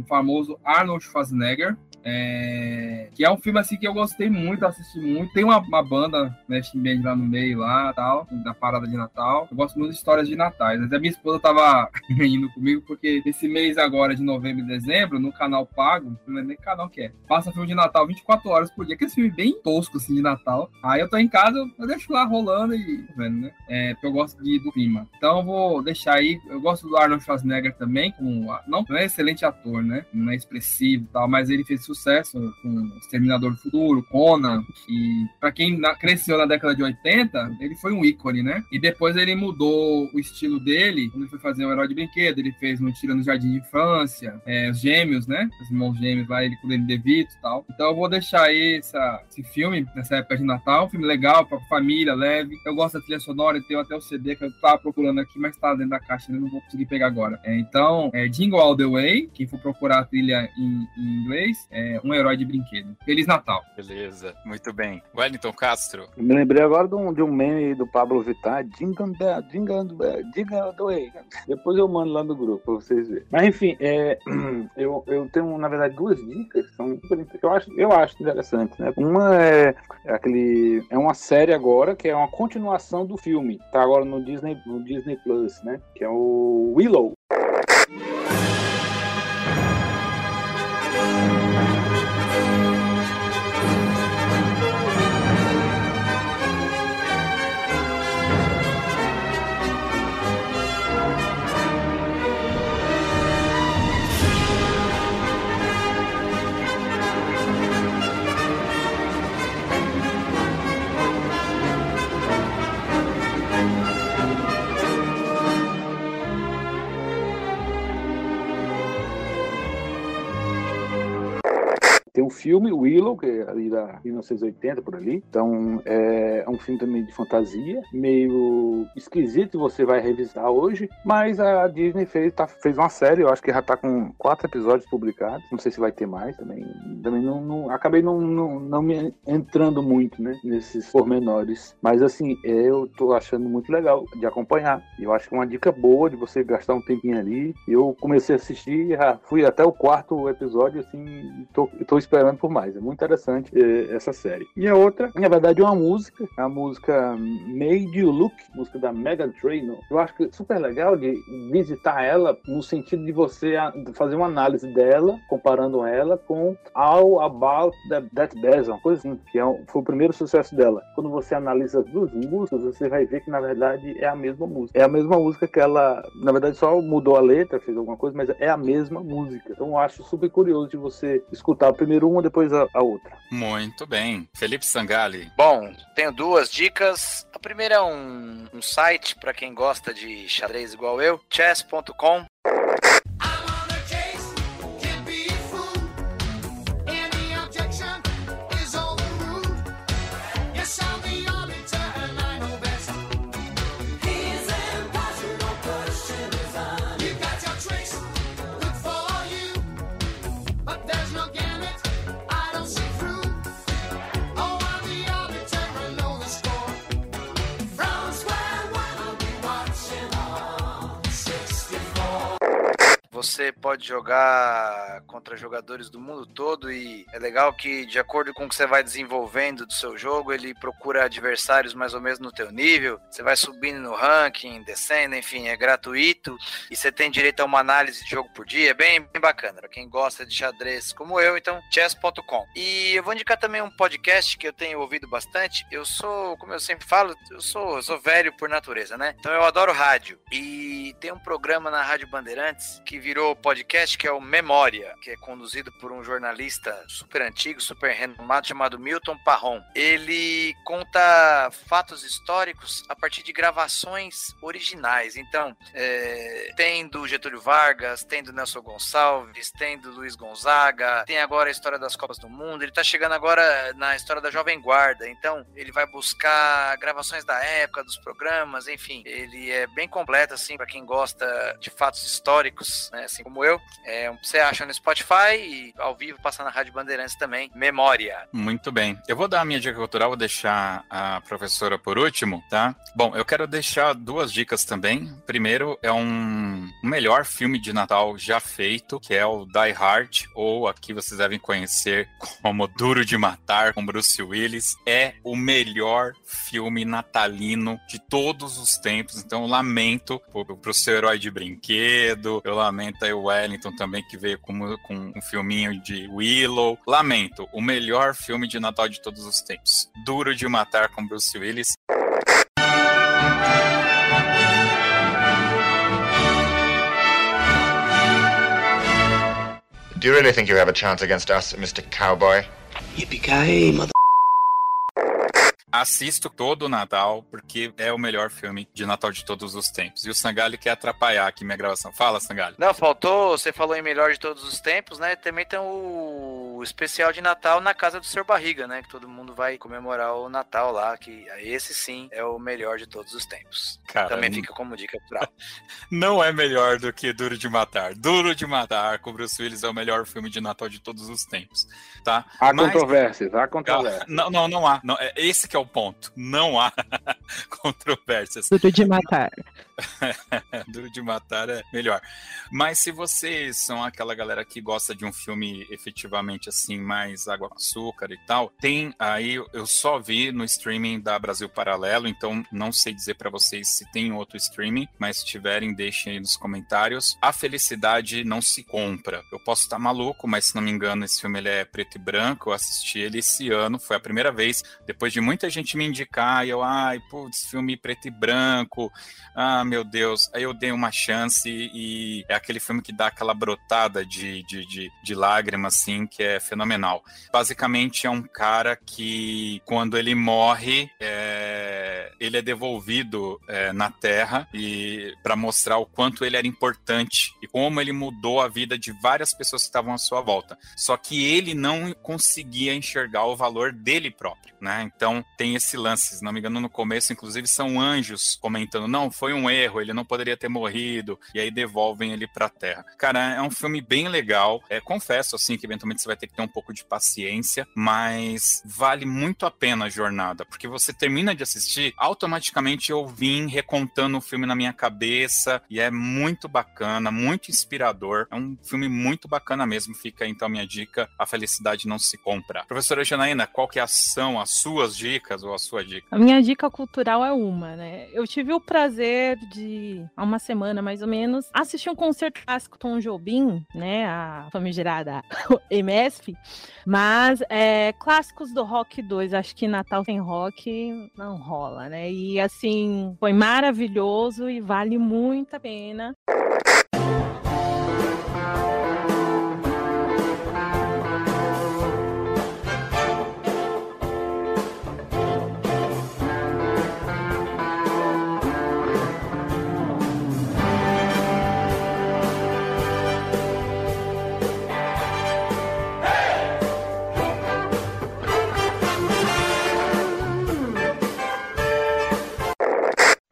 Famoso Arnold Schwarzenegger, é... Que é um filme assim que eu gostei muito, assisti muito. Tem uma, uma banda, né, Band lá no meio lá tal, da parada de Natal. Eu gosto muito de histórias de Natais. Mas a minha esposa tava indo comigo porque esse mês agora, de novembro e dezembro, no canal pago, não é nem canal que é, passa filme de Natal 24 horas por dia, que esse filme bem tosco assim de Natal. Aí eu tô em casa, eu deixo lá rolando e vendo, né? É, porque eu gosto de, do clima. Então eu vou deixar aí. Eu gosto do Arnold Schwarzenegger também, como não, não é excelente ator, né? Não é expressivo e tal, mas ele fez sucesso com Exterminador do Futuro, Conan. E para quem cresceu na década de 80, ele foi um ícone, né? E depois ele mudou o estilo dele quando ele foi fazer o Herói de Brinquedo. Ele fez um Tira no Jardim de Infância, é, os Gêmeos, né? Os irmãos Gêmeos lá, ele com ele DeVito e tal. Então eu vou deixar aí essa, esse filme nessa época de Natal. Um filme legal pra família, leve. Eu gosto da trilha sonora, tenho até o CD que eu tava procurando aqui, mas tá dentro da caixa, né? Não vou conseguir pegar agora. É, então, é Jingle All the Way. Quem for procurar a trilha em, em inglês, é um herói de brinquedo. Feliz Natal. Beleza, muito bem. Wellington Castro. Eu me lembrei agora de um, de um meme do Pablo Vittar. Depois eu mando lá no grupo pra vocês verem. Mas enfim, é, eu, eu tenho, na verdade, duas dicas que são super, eu acho, eu acho interessantes, né? Uma é, é aquele. É uma série agora que é uma continuação do filme. Tá agora no Disney, no Disney Plus, né? Que é o Willow. Um filme, Willow, que é ali da 1980, por ali. Então, é um filme também de fantasia, meio esquisito, você vai revisar hoje. Mas a Disney fez, tá, fez uma série, eu acho que já tá com quatro episódios publicados. Não sei se vai ter mais também. Também não, não acabei não, não, não me entrando muito, né, nesses pormenores. Mas, assim, eu tô achando muito legal de acompanhar. Eu acho que é uma dica boa de você gastar um tempinho ali. Eu comecei a assistir, já fui até o quarto episódio, assim, tô, tô esperando por mais. É muito interessante eh, essa série. E a outra, na verdade, é uma música, a música Made You Look, música da Megan Trainor. Eu acho que é super legal de visitar ela no sentido de você fazer uma análise dela, comparando ela com All About That, Bass, uma coisa assim, que é foi o primeiro sucesso dela. Quando você analisa as duas músicas, você vai ver que na verdade é a mesma música. É a mesma música que ela, na verdade, só mudou a letra, fez alguma coisa, mas é a mesma música. Então eu acho super curioso de você escutar primeiro uma, depois a, a outra. Muito bem. Felipe Sangali. Bom, tenho duas dicas. A primeira é um, um site para quem gosta de xadrez igual eu, chess.com. Você pode jogar contra jogadores do mundo todo e é legal que, de acordo com o que você vai desenvolvendo do seu jogo, ele procura adversários mais ou menos no teu nível. Você vai subindo no ranking, descendo, enfim, é gratuito e você tem direito a uma análise de jogo por dia. É bem, bem bacana. Pra quem gosta de xadrez como eu, então, chess.com. E eu vou indicar também um podcast que eu tenho ouvido bastante. Eu sou, como eu sempre falo, eu sou, eu sou velho por natureza, né? Então eu adoro rádio. E tem um programa na Rádio Bandeirantes que virou podcast, que é o Memória, que é conduzido por um jornalista super antigo, super renomado, chamado Milton Parron. Ele conta fatos históricos a partir de gravações originais. Então, é, tem do Getúlio Vargas, tem do Nelson Gonçalves, tem do Luiz Gonzaga, tem agora a história das Copas do Mundo. Ele tá chegando agora na história da Jovem Guarda. Então, ele vai buscar gravações da época, dos programas, enfim. Ele é bem completo, assim, para quem gosta de fatos históricos, né? Assim como eu. É, você acha no Spotify e ao vivo passa na Rádio Bandeirantes também. Memória. Muito bem. Eu vou dar a minha dica cultural, vou deixar a professora por último, tá? Bom, eu quero deixar duas dicas também. Primeiro é um melhor filme de Natal já feito, que é o Die Hard, ou aqui vocês devem conhecer como Duro de Matar, com Bruce Willis. É o melhor filme natalino de todos os tempos. Então, eu lamento pro, pro seu herói de brinquedo, eu lamento aí o Wellington também, que veio com, com um filminho de Willow. Lamento, o melhor filme de Natal de todos os tempos. Duro de Matar com Bruce Willis. Do you really think you have a chance against us, Mr. Cowboy? Yippee mother... Assisto todo o Natal, porque é o melhor filme de Natal de todos os tempos. E o Sangali quer atrapalhar aqui minha gravação. Fala, Sangali. Não, faltou, você falou em melhor de todos os tempos, né? Também tem o especial de Natal na casa do Sr. Barriga, né? Que todo mundo vai comemorar o Natal lá, que esse sim é o melhor de todos os tempos. Caramba. Também fica como dica cultural. Não é melhor do que Duro de Matar. Duro de Matar com Bruce Willis é o melhor filme de Natal de todos os tempos, tá? Há Mas- controvérsias, há controvérsias. Não, não, não há. Não, é esse que é o ponto. Não há controvérsias. Tudo de matar. Duro de Matar é melhor. Mas se vocês são aquela galera que gosta de um filme efetivamente assim, mais água com açúcar e tal, tem aí, eu só vi no streaming da Brasil Paralelo, então não sei dizer pra vocês se tem outro streaming, mas se tiverem, deixem aí nos comentários. A Felicidade Não Se Compra. Eu posso estar maluco, mas se não me engano, esse filme ele é preto e branco. Eu assisti ele esse ano, foi a primeira vez, depois de muita gente me indicar, e eu, ai, putz, filme preto e branco, ah, meu Deus. Aí eu dei uma chance e é aquele filme que dá aquela brotada de, de, de, de assim, que é fenomenal. Basicamente é um cara que, quando ele morre, é, ele é devolvido é, na Terra e para mostrar o quanto ele era importante e como ele mudou a vida de várias pessoas que estavam à sua volta. Só que ele não conseguia enxergar o valor dele próprio, né? Então tem esse lance, se não me engano, no começo, inclusive, são anjos comentando: não, foi um erro, ele não poderia ter morrido, e aí devolvem ele pra Terra. Cara, é um filme bem legal. É, confesso, assim, que eventualmente você vai ter que ter um pouco de paciência, mas vale muito a pena a jornada, porque você termina de assistir, automaticamente eu vim recontando o filme na minha cabeça, e é muito bacana, muito inspirador. É um filme muito bacana mesmo. Fica então minha dica: A Felicidade Não Se Compra. Professora Janaína, qual que é ação, as suas dicas ou a sua dica? A minha dica cultural é uma, né? Eu tive o prazer de, há uma semana mais ou menos, assistir um concerto clássico Tom Jobim, né? A famigerada MSF. Mas é, clássicos do Rock 2, acho que Natal sem rock não rola, né? E assim, foi maravilhoso e vale muito a pena.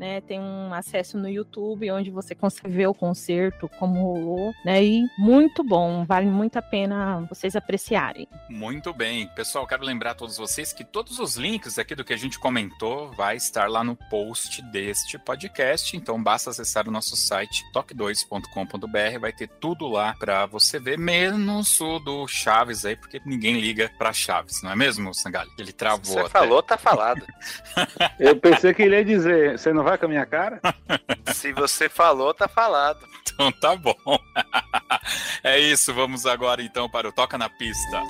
Né? Tem um acesso no YouTube onde você consegue ver o concerto, como rolou, né? E muito bom, vale muito a pena vocês apreciarem. Muito bem. Pessoal, quero lembrar a todos vocês que todos os links aqui do que a gente comentou vai estar lá no post deste podcast. Então basta acessar o nosso site toque2.com.br, vai ter tudo lá para você ver, menos o do Chaves aí, porque ninguém liga para Chaves, não é mesmo, Sangali? Ele travou. Você até. falou, tá falado. Eu pensei que ele ia dizer, você não vai com a minha cara? Se você falou, tá falado. Então tá bom. é isso, vamos agora então para o Toca na Pista.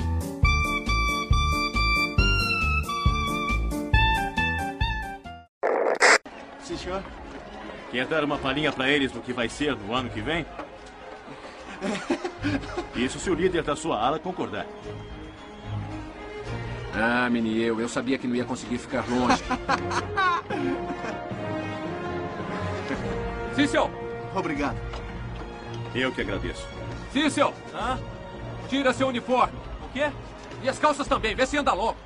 Sim, senhor. Quer dar uma palhinha pra eles do que vai ser no ano que vem? Isso se o líder da sua ala concordar. Ah, Miniel, eu sabia que não ia conseguir ficar longe. Cícel! Obrigado. Eu que agradeço. Cícel! Hã? Tira seu uniforme. O quê? E as calças também, vê se anda logo.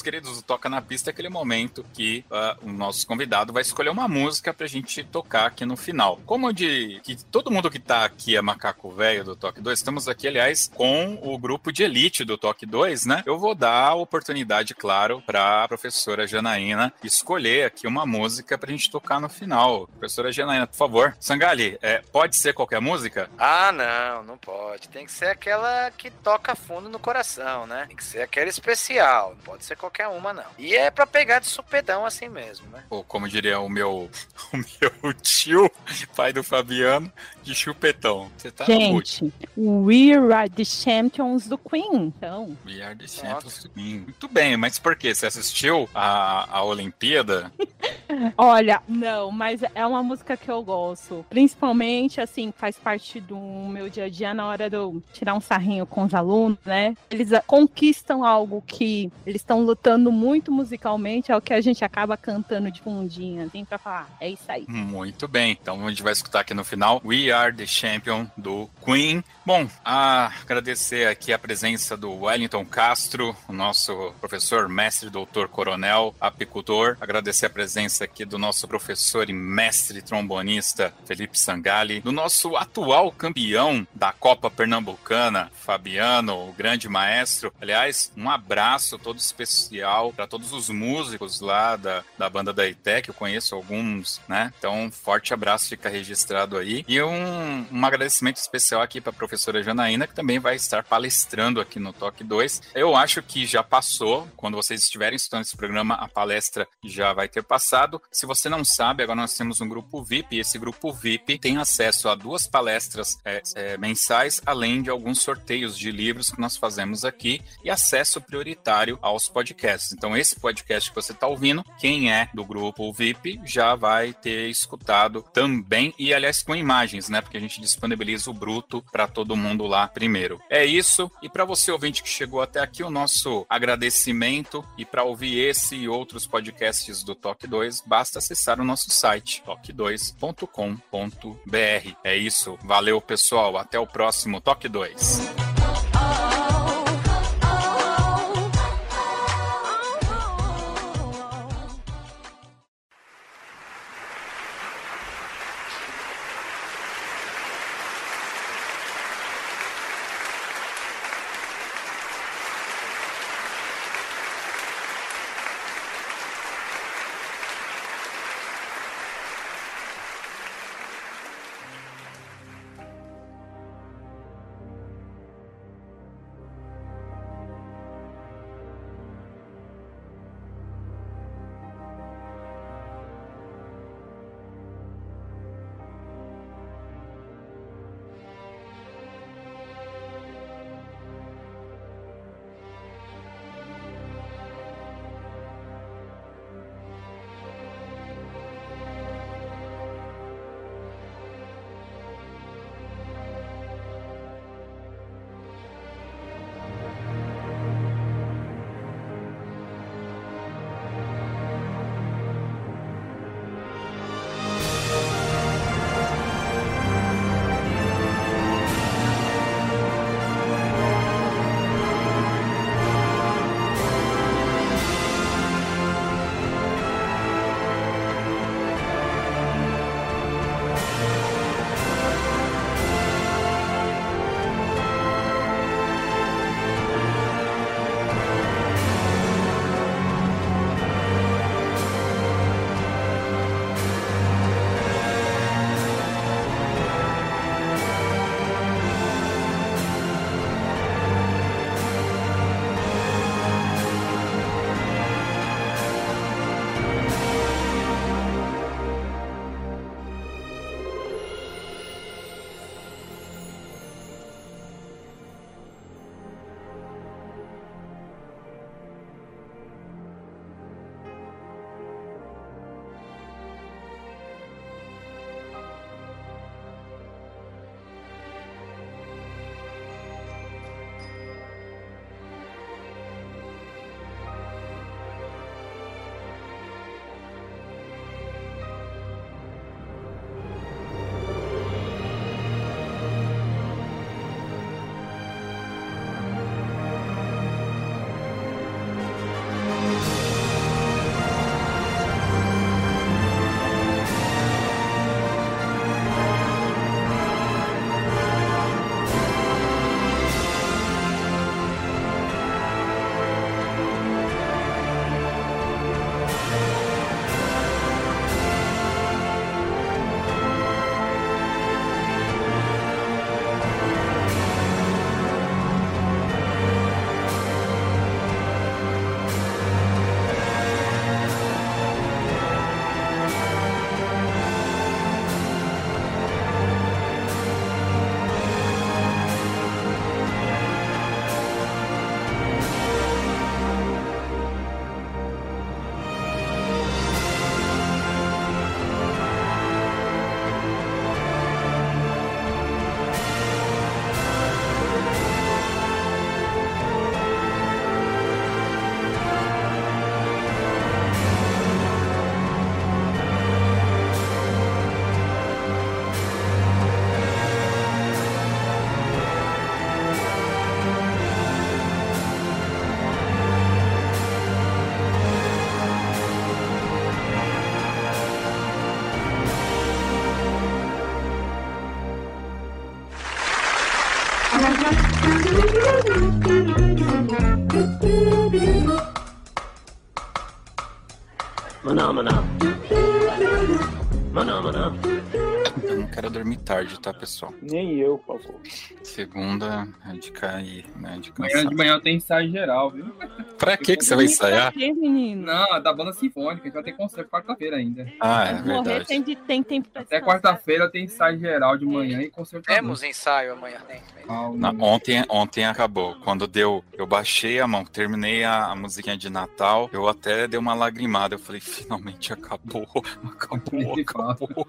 Meus queridos, o Toca na Pista é aquele momento que ah, o nosso convidado vai escolher uma música pra gente tocar aqui no final. Como de que todo mundo que tá aqui é macaco velho do Toque 2, estamos aqui, aliás, com o grupo de elite do Toque 2, né? Eu vou dar a oportunidade, claro, pra professora Janaína escolher aqui uma música pra gente tocar no final. Professora Janaína, por favor. Sangali, é, pode ser qualquer música? Ah, não, não pode. Tem que ser aquela que toca fundo no coração, né? Tem que ser aquela especial. Não pode ser qualquer uma, não. E é pra pegar de supedão assim mesmo, né? Ou como diria o meu, o meu tio, pai do Fabiano, de chupetão. Você tá. Gente, We Are the Champions do Queen, então. We are the champions do Queen. Muito bem, mas por quê? Você assistiu a, a Olimpíada? Olha, não, mas é uma música que eu gosto. Principalmente, assim, faz parte do meu dia a dia na hora de eu tirar um sarrinho com os alunos, né? Eles conquistam algo que eles estão lutando muito musicalmente, é o que a gente acaba cantando de fundinho, assim, pra falar. É isso aí. Muito bem. Então a gente vai escutar aqui no final We Are the Champion do Queen. Bom, a agradecer aqui a presença do Wellington Castro, o nosso professor, mestre, doutor, coronel, apicultor. Agradecer a presença aqui do nosso professor e mestre trombonista Felipe Sangali, do nosso atual campeão da Copa Pernambucana, Fabiano, o grande maestro. Aliás, um abraço todo especial para todos os músicos lá da, da banda da ITEC, eu conheço alguns, né? Então, forte abraço, fica registrado aí. E um, um agradecimento especial aqui para a professora Janaína, que também vai estar palestrando aqui no Toque 2. Eu acho que já passou, quando vocês estiverem estudando esse programa, a palestra já vai ter passado. Se você não sabe, agora nós temos um grupo VIP, e esse grupo VIP tem acesso a duas palestras é, é, mensais, além de alguns sorteios de livros que nós fazemos aqui e acesso prioritário aos podcasts. Então, esse podcast que você está ouvindo, quem é do grupo VIP já vai ter escutado também, e aliás, com imagens, né? Porque a gente disponibiliza o bruto para todo mundo lá primeiro. É isso, e para você ouvinte que chegou até aqui, o nosso agradecimento, e para ouvir esse e outros podcasts do Toque 2, basta acessar o nosso site, toque2.com.br. É isso, valeu pessoal, até o próximo Toque 2. Maná, maná. Eu não quero dormir tarde, tá, pessoal? Nem eu, por favor. Segunda é de cair, né? De Amanhã cansar. de manhã tem ensaio geral, viu? Pra que que você vai ensaiar? Não, é da banda sinfônica, a gente vai ter concerto quarta-feira ainda. Ah, é Morrer verdade. tem, de- tem tempo pra Até quarta-feira tem ensaio geral de manhã e concerto Temos ensaio amanhã, tem. Não, ontem, ontem acabou. Quando deu, eu baixei a mão, terminei a, a musiquinha de Natal, eu até dei uma lagrimada. Eu falei, finalmente acabou, acabou, acabou.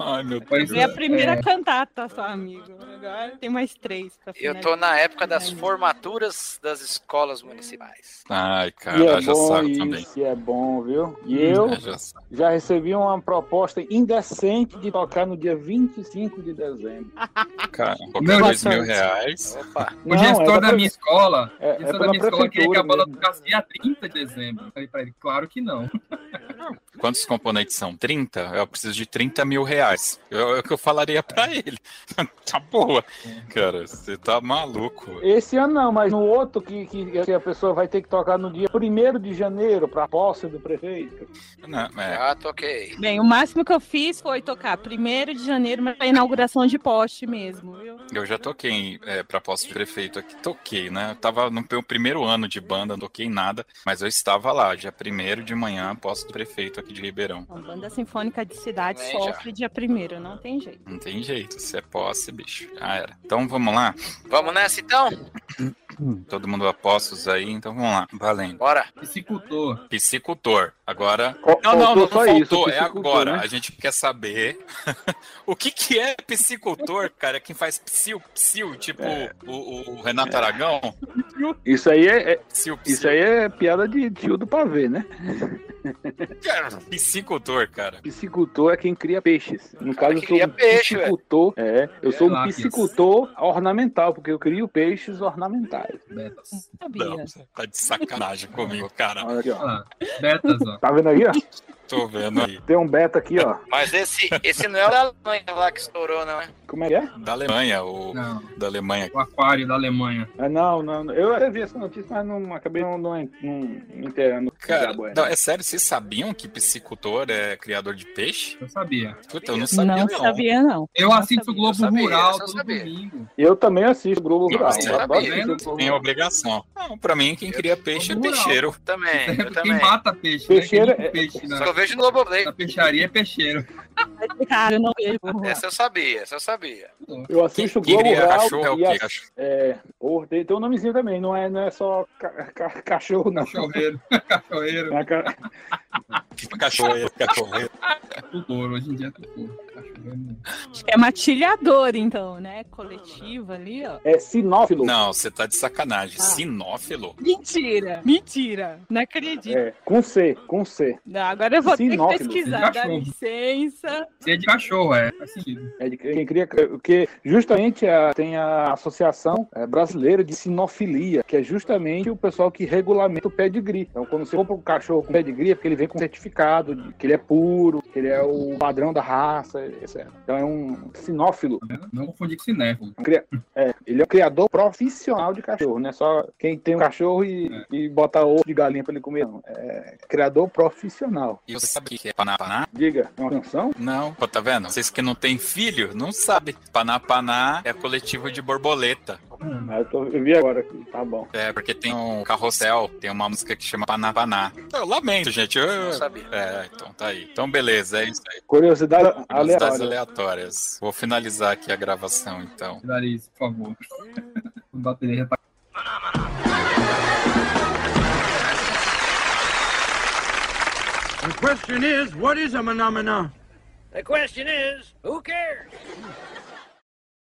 Ai, meu Deus. Foi a primeira cantata, só, amigo. Agora tem mais três pra Eu tô na época das formaturas das escolas municipais. Ai, E cara, é já bom sabe isso, também. e é bom, viu? E eu É, já já recebi uma proposta indecente de tocar no dia 25 de dezembro. Cara, dois mil reais. O gestor é da pra- minha escola, é- o é gestor da minha escola queria que a banda tocasse dia 30 de dezembro. Eu Falei pra ele, claro que não. Quantos componentes são? 30? Eu preciso de 30 mil reais. Eu- É o que eu falaria pra ele. tá boa. Cara, você tá maluco. Esse ano não, mas no outro que, que, que a pessoa vai ter que tocar no dia 1 de janeiro, para posse do prefeito. Não, é. Já toquei. Bem, o máximo que eu fiz foi tocar 1 de janeiro, mas pra inauguração de poste mesmo, viu? Eu já toquei é, pra posse de prefeito aqui. Toquei, né? Eu tava no meu primeiro ano de banda, não toquei nada, mas eu estava lá, dia primeiro de manhã, posse do prefeito aqui de Ribeirão. A banda sinfônica de cidade já. sofre dia primeiro, não tem jeito. Não tem jeito, se é posse, bicho. Já era. Então vamos lá. Vamos nessa então? Todo mundo a postos aí, então vamos lá. Valendo. Bora. Psicultor. Psicultor. Agora. Não, não, não, faltou não só faltou. isso, é agora. né? A gente quer saber o que, que é psicultor, cara. Quem faz psiu, psiu, tipo o, o- o Renato Aragão. Isso aí é, é- Psiu, psiu. isso aí é piada de tio do pavê, né? Cara, Psicultor, cara. Piscicultor é quem cria peixes. No caso, eu sou um peixe, ué. piscicultor. É, eu sou um piscicultor ornamental, porque eu crio peixes ornamentais. Não, você tá de sacanagem comigo, cara. Olha aqui, ó. Ah, betas, ó. Tá vendo aí, ó? Tô vendo aí. Tem um beta aqui, ó. Mas esse, esse não é o da Alemanha lá que estourou, não é? Como é que é? Da Alemanha, o Não. da Alemanha. O aquário da Alemanha. Ah, não, não. Eu vi essa notícia, mas não acabei não, não, não me inteirando. Cara, não, né? é sério, vocês sabiam que piscicultor é criador de peixe? Eu sabia. Puta, eu não sabia, não, não. sabia, não. Eu assisto o Globo sabia, Rural eu todo sabia. domingo. Eu também assisto o Globo Rural. Você Eu né? Tem obrigação. Não, pra mim, quem cria peixe é peixeiro. Também, eu Quem também. mata peixe, né? Quem é- limpa peixe eu vejo no Globoplay. na peixaria é peixeiro. Cara, eu não vejo. Essa eu sabia, essa eu sabia. Eu assisto o Quem Globo cria Rural cachorro é o e é, oh, tem, tem um nomezinho também, não é, não é só ca- ca- cachorro, não. Cachorreiro. Cachorreiro. É ca- Cachorro, cachorro. Tutor, hoje em dia é. Cachorreiro. não. É matilhador, então, né? Coletivo ali, ó. É sinófilo. Não, você tá de sacanagem. Sinófilo? Mentira, mentira. Não acredito. É, com C, com C. Não, agora eu vou ter que Sinófilo, pesquisar, dá licença. Se é de cachorro, é. Faz sentido. É de quem cria, porque justamente a- tem a Associação é, Brasileira de Sinofilia, que é justamente o pessoal que regulamenta o pedigree. Então, quando você compra um cachorro com pedigree, é porque ele vem com certificado de que ele é puro, que ele é o padrão da raça, etc. Então, é um sinófilo. Não confundir com cinéfilo. Cria- É, ele é um criador profissional de cachorro, não é só quem tem um cachorro e, e bota ovo de galinha pra ele comer, não. É criador profissional. E você sabe o que é panapaná? Diga, é uma canção? Não, pô, tá vendo? Vocês que não têm filho, não sabem. Panapaná é coletivo de borboleta. Ah, eu, tô- eu vi agora aqui, tá bom. É, porque tem um carrossel, tem uma música que chama Panapaná. Eu lamento, gente. Eu... Não sabia. É, então tá aí. Então, beleza, é isso aí. Curiosidade Curiosidades aleatória. aleatórias. Vou finalizar aqui a gravação, então. Clarice, por favor. Bateria já The question is, what is a phenomena? The question is, who cares?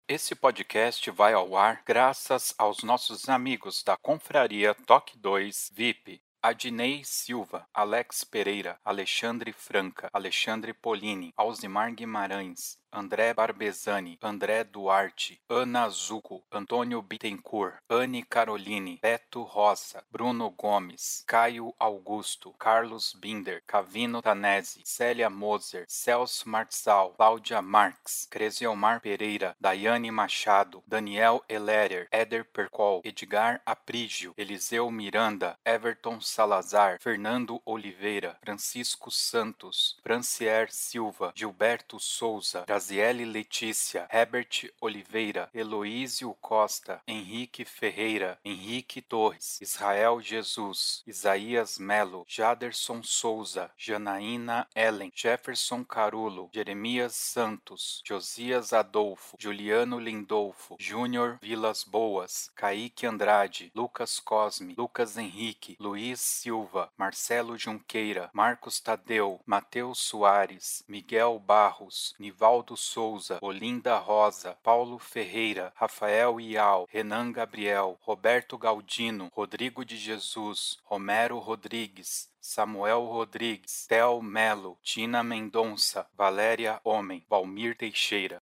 Esse podcast vai ao ar graças aos nossos amigos da Confraria Toque 2 VIP. Adnei Silva, Alex Pereira, Alexandre Franca, Alexandre Polini, Alzimar Guimarães, André Barbezani, André Duarte, Ana Zuco, Antônio Bittencourt, Anne Caroline, Beto Rosa, Bruno Gomes, Caio Augusto, Carlos Binder, Cavino Tanese, Célia Moser, Celso Marçal, Cláudia Marx, Cresiomar Pereira, Daiane Machado, Daniel Ellerer, Éder Percol, Edgar Aprígio, Eliseu Miranda, Everton Salazar, Fernando Oliveira, Francisco Santos, Francier Silva, Gilberto Souza, Graziele Letícia, Herbert Oliveira, Heloísio Costa, Henrique Ferreira, Henrique Torres, Israel Jesus, Isaías Melo, Jaderson Souza, Janaína Ellen, Jefferson Carulo, Jeremias Santos, Josias Adolfo, Juliano Lindolfo, Júnior Vilas Boas, Kaique Andrade, Lucas Cosme, Lucas Henrique, Luiz Silva, Marcelo Junqueira, Marcos Tadeu, Matheus Soares, Miguel Barros, Nivaldo Souza, Olinda Rosa, Paulo Ferreira, Rafael Ial, Renan Gabriel, Roberto Galdino, Rodrigo de Jesus, Romero Rodrigues, Samuel Rodrigues, Tel Melo, Tina Mendonça, Valéria Homem, Valmir Teixeira.